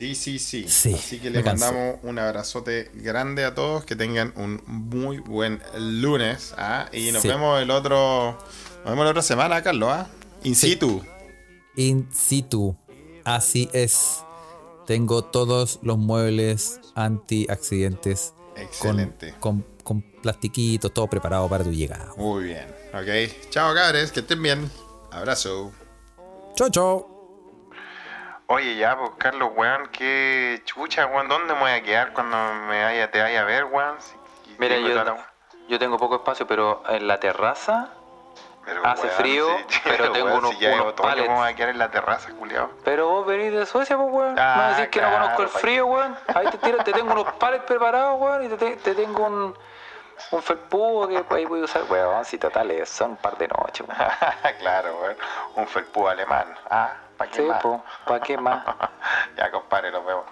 Sí, sí, sí. Sí, Así que le mandamos un abrazote grande a todos. Que tengan un muy buen lunes. ¿ah? Y nos Sí. vemos el otro. Nos vemos la otra semana, Carlos. ¿ah? In Sí. situ. In situ. Así es. Tengo todos los muebles anti-accidentes con, Excelente. con, con plastiquitos, todo preparado para tu llegada. Muy bien. Ok. Chao, cabres. Que estén bien. Abrazo. Chau, chau. Oye, ya, pues, Carlos, weón, qué chucha, weón, ¿dónde me voy a quedar cuando me vaya, te vaya a ver, weón? Si- Mira, yo, la- yo tengo poco espacio, pero en la terraza, Pero, hace frío, pero tengo unos- si ya unos otoño, pallets. ¿cómo voy a quedar en la terraza, culiao? pero vos venís de Suecia, pues, weón. Ah, vas a decir que no conozco el frío, weón. Ahí te, tiro- te tengo unos palets preparados, weón, y te, te- te tengo un, un felpudo que ahí voy a usar. Weón, si totales, son un par de noches, weón. claro, weón, un felpú alemán. Ah, ¿para qué Sí, más? ¿para qué más? ya, compadre, nos vemos.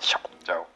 Chao. Chao.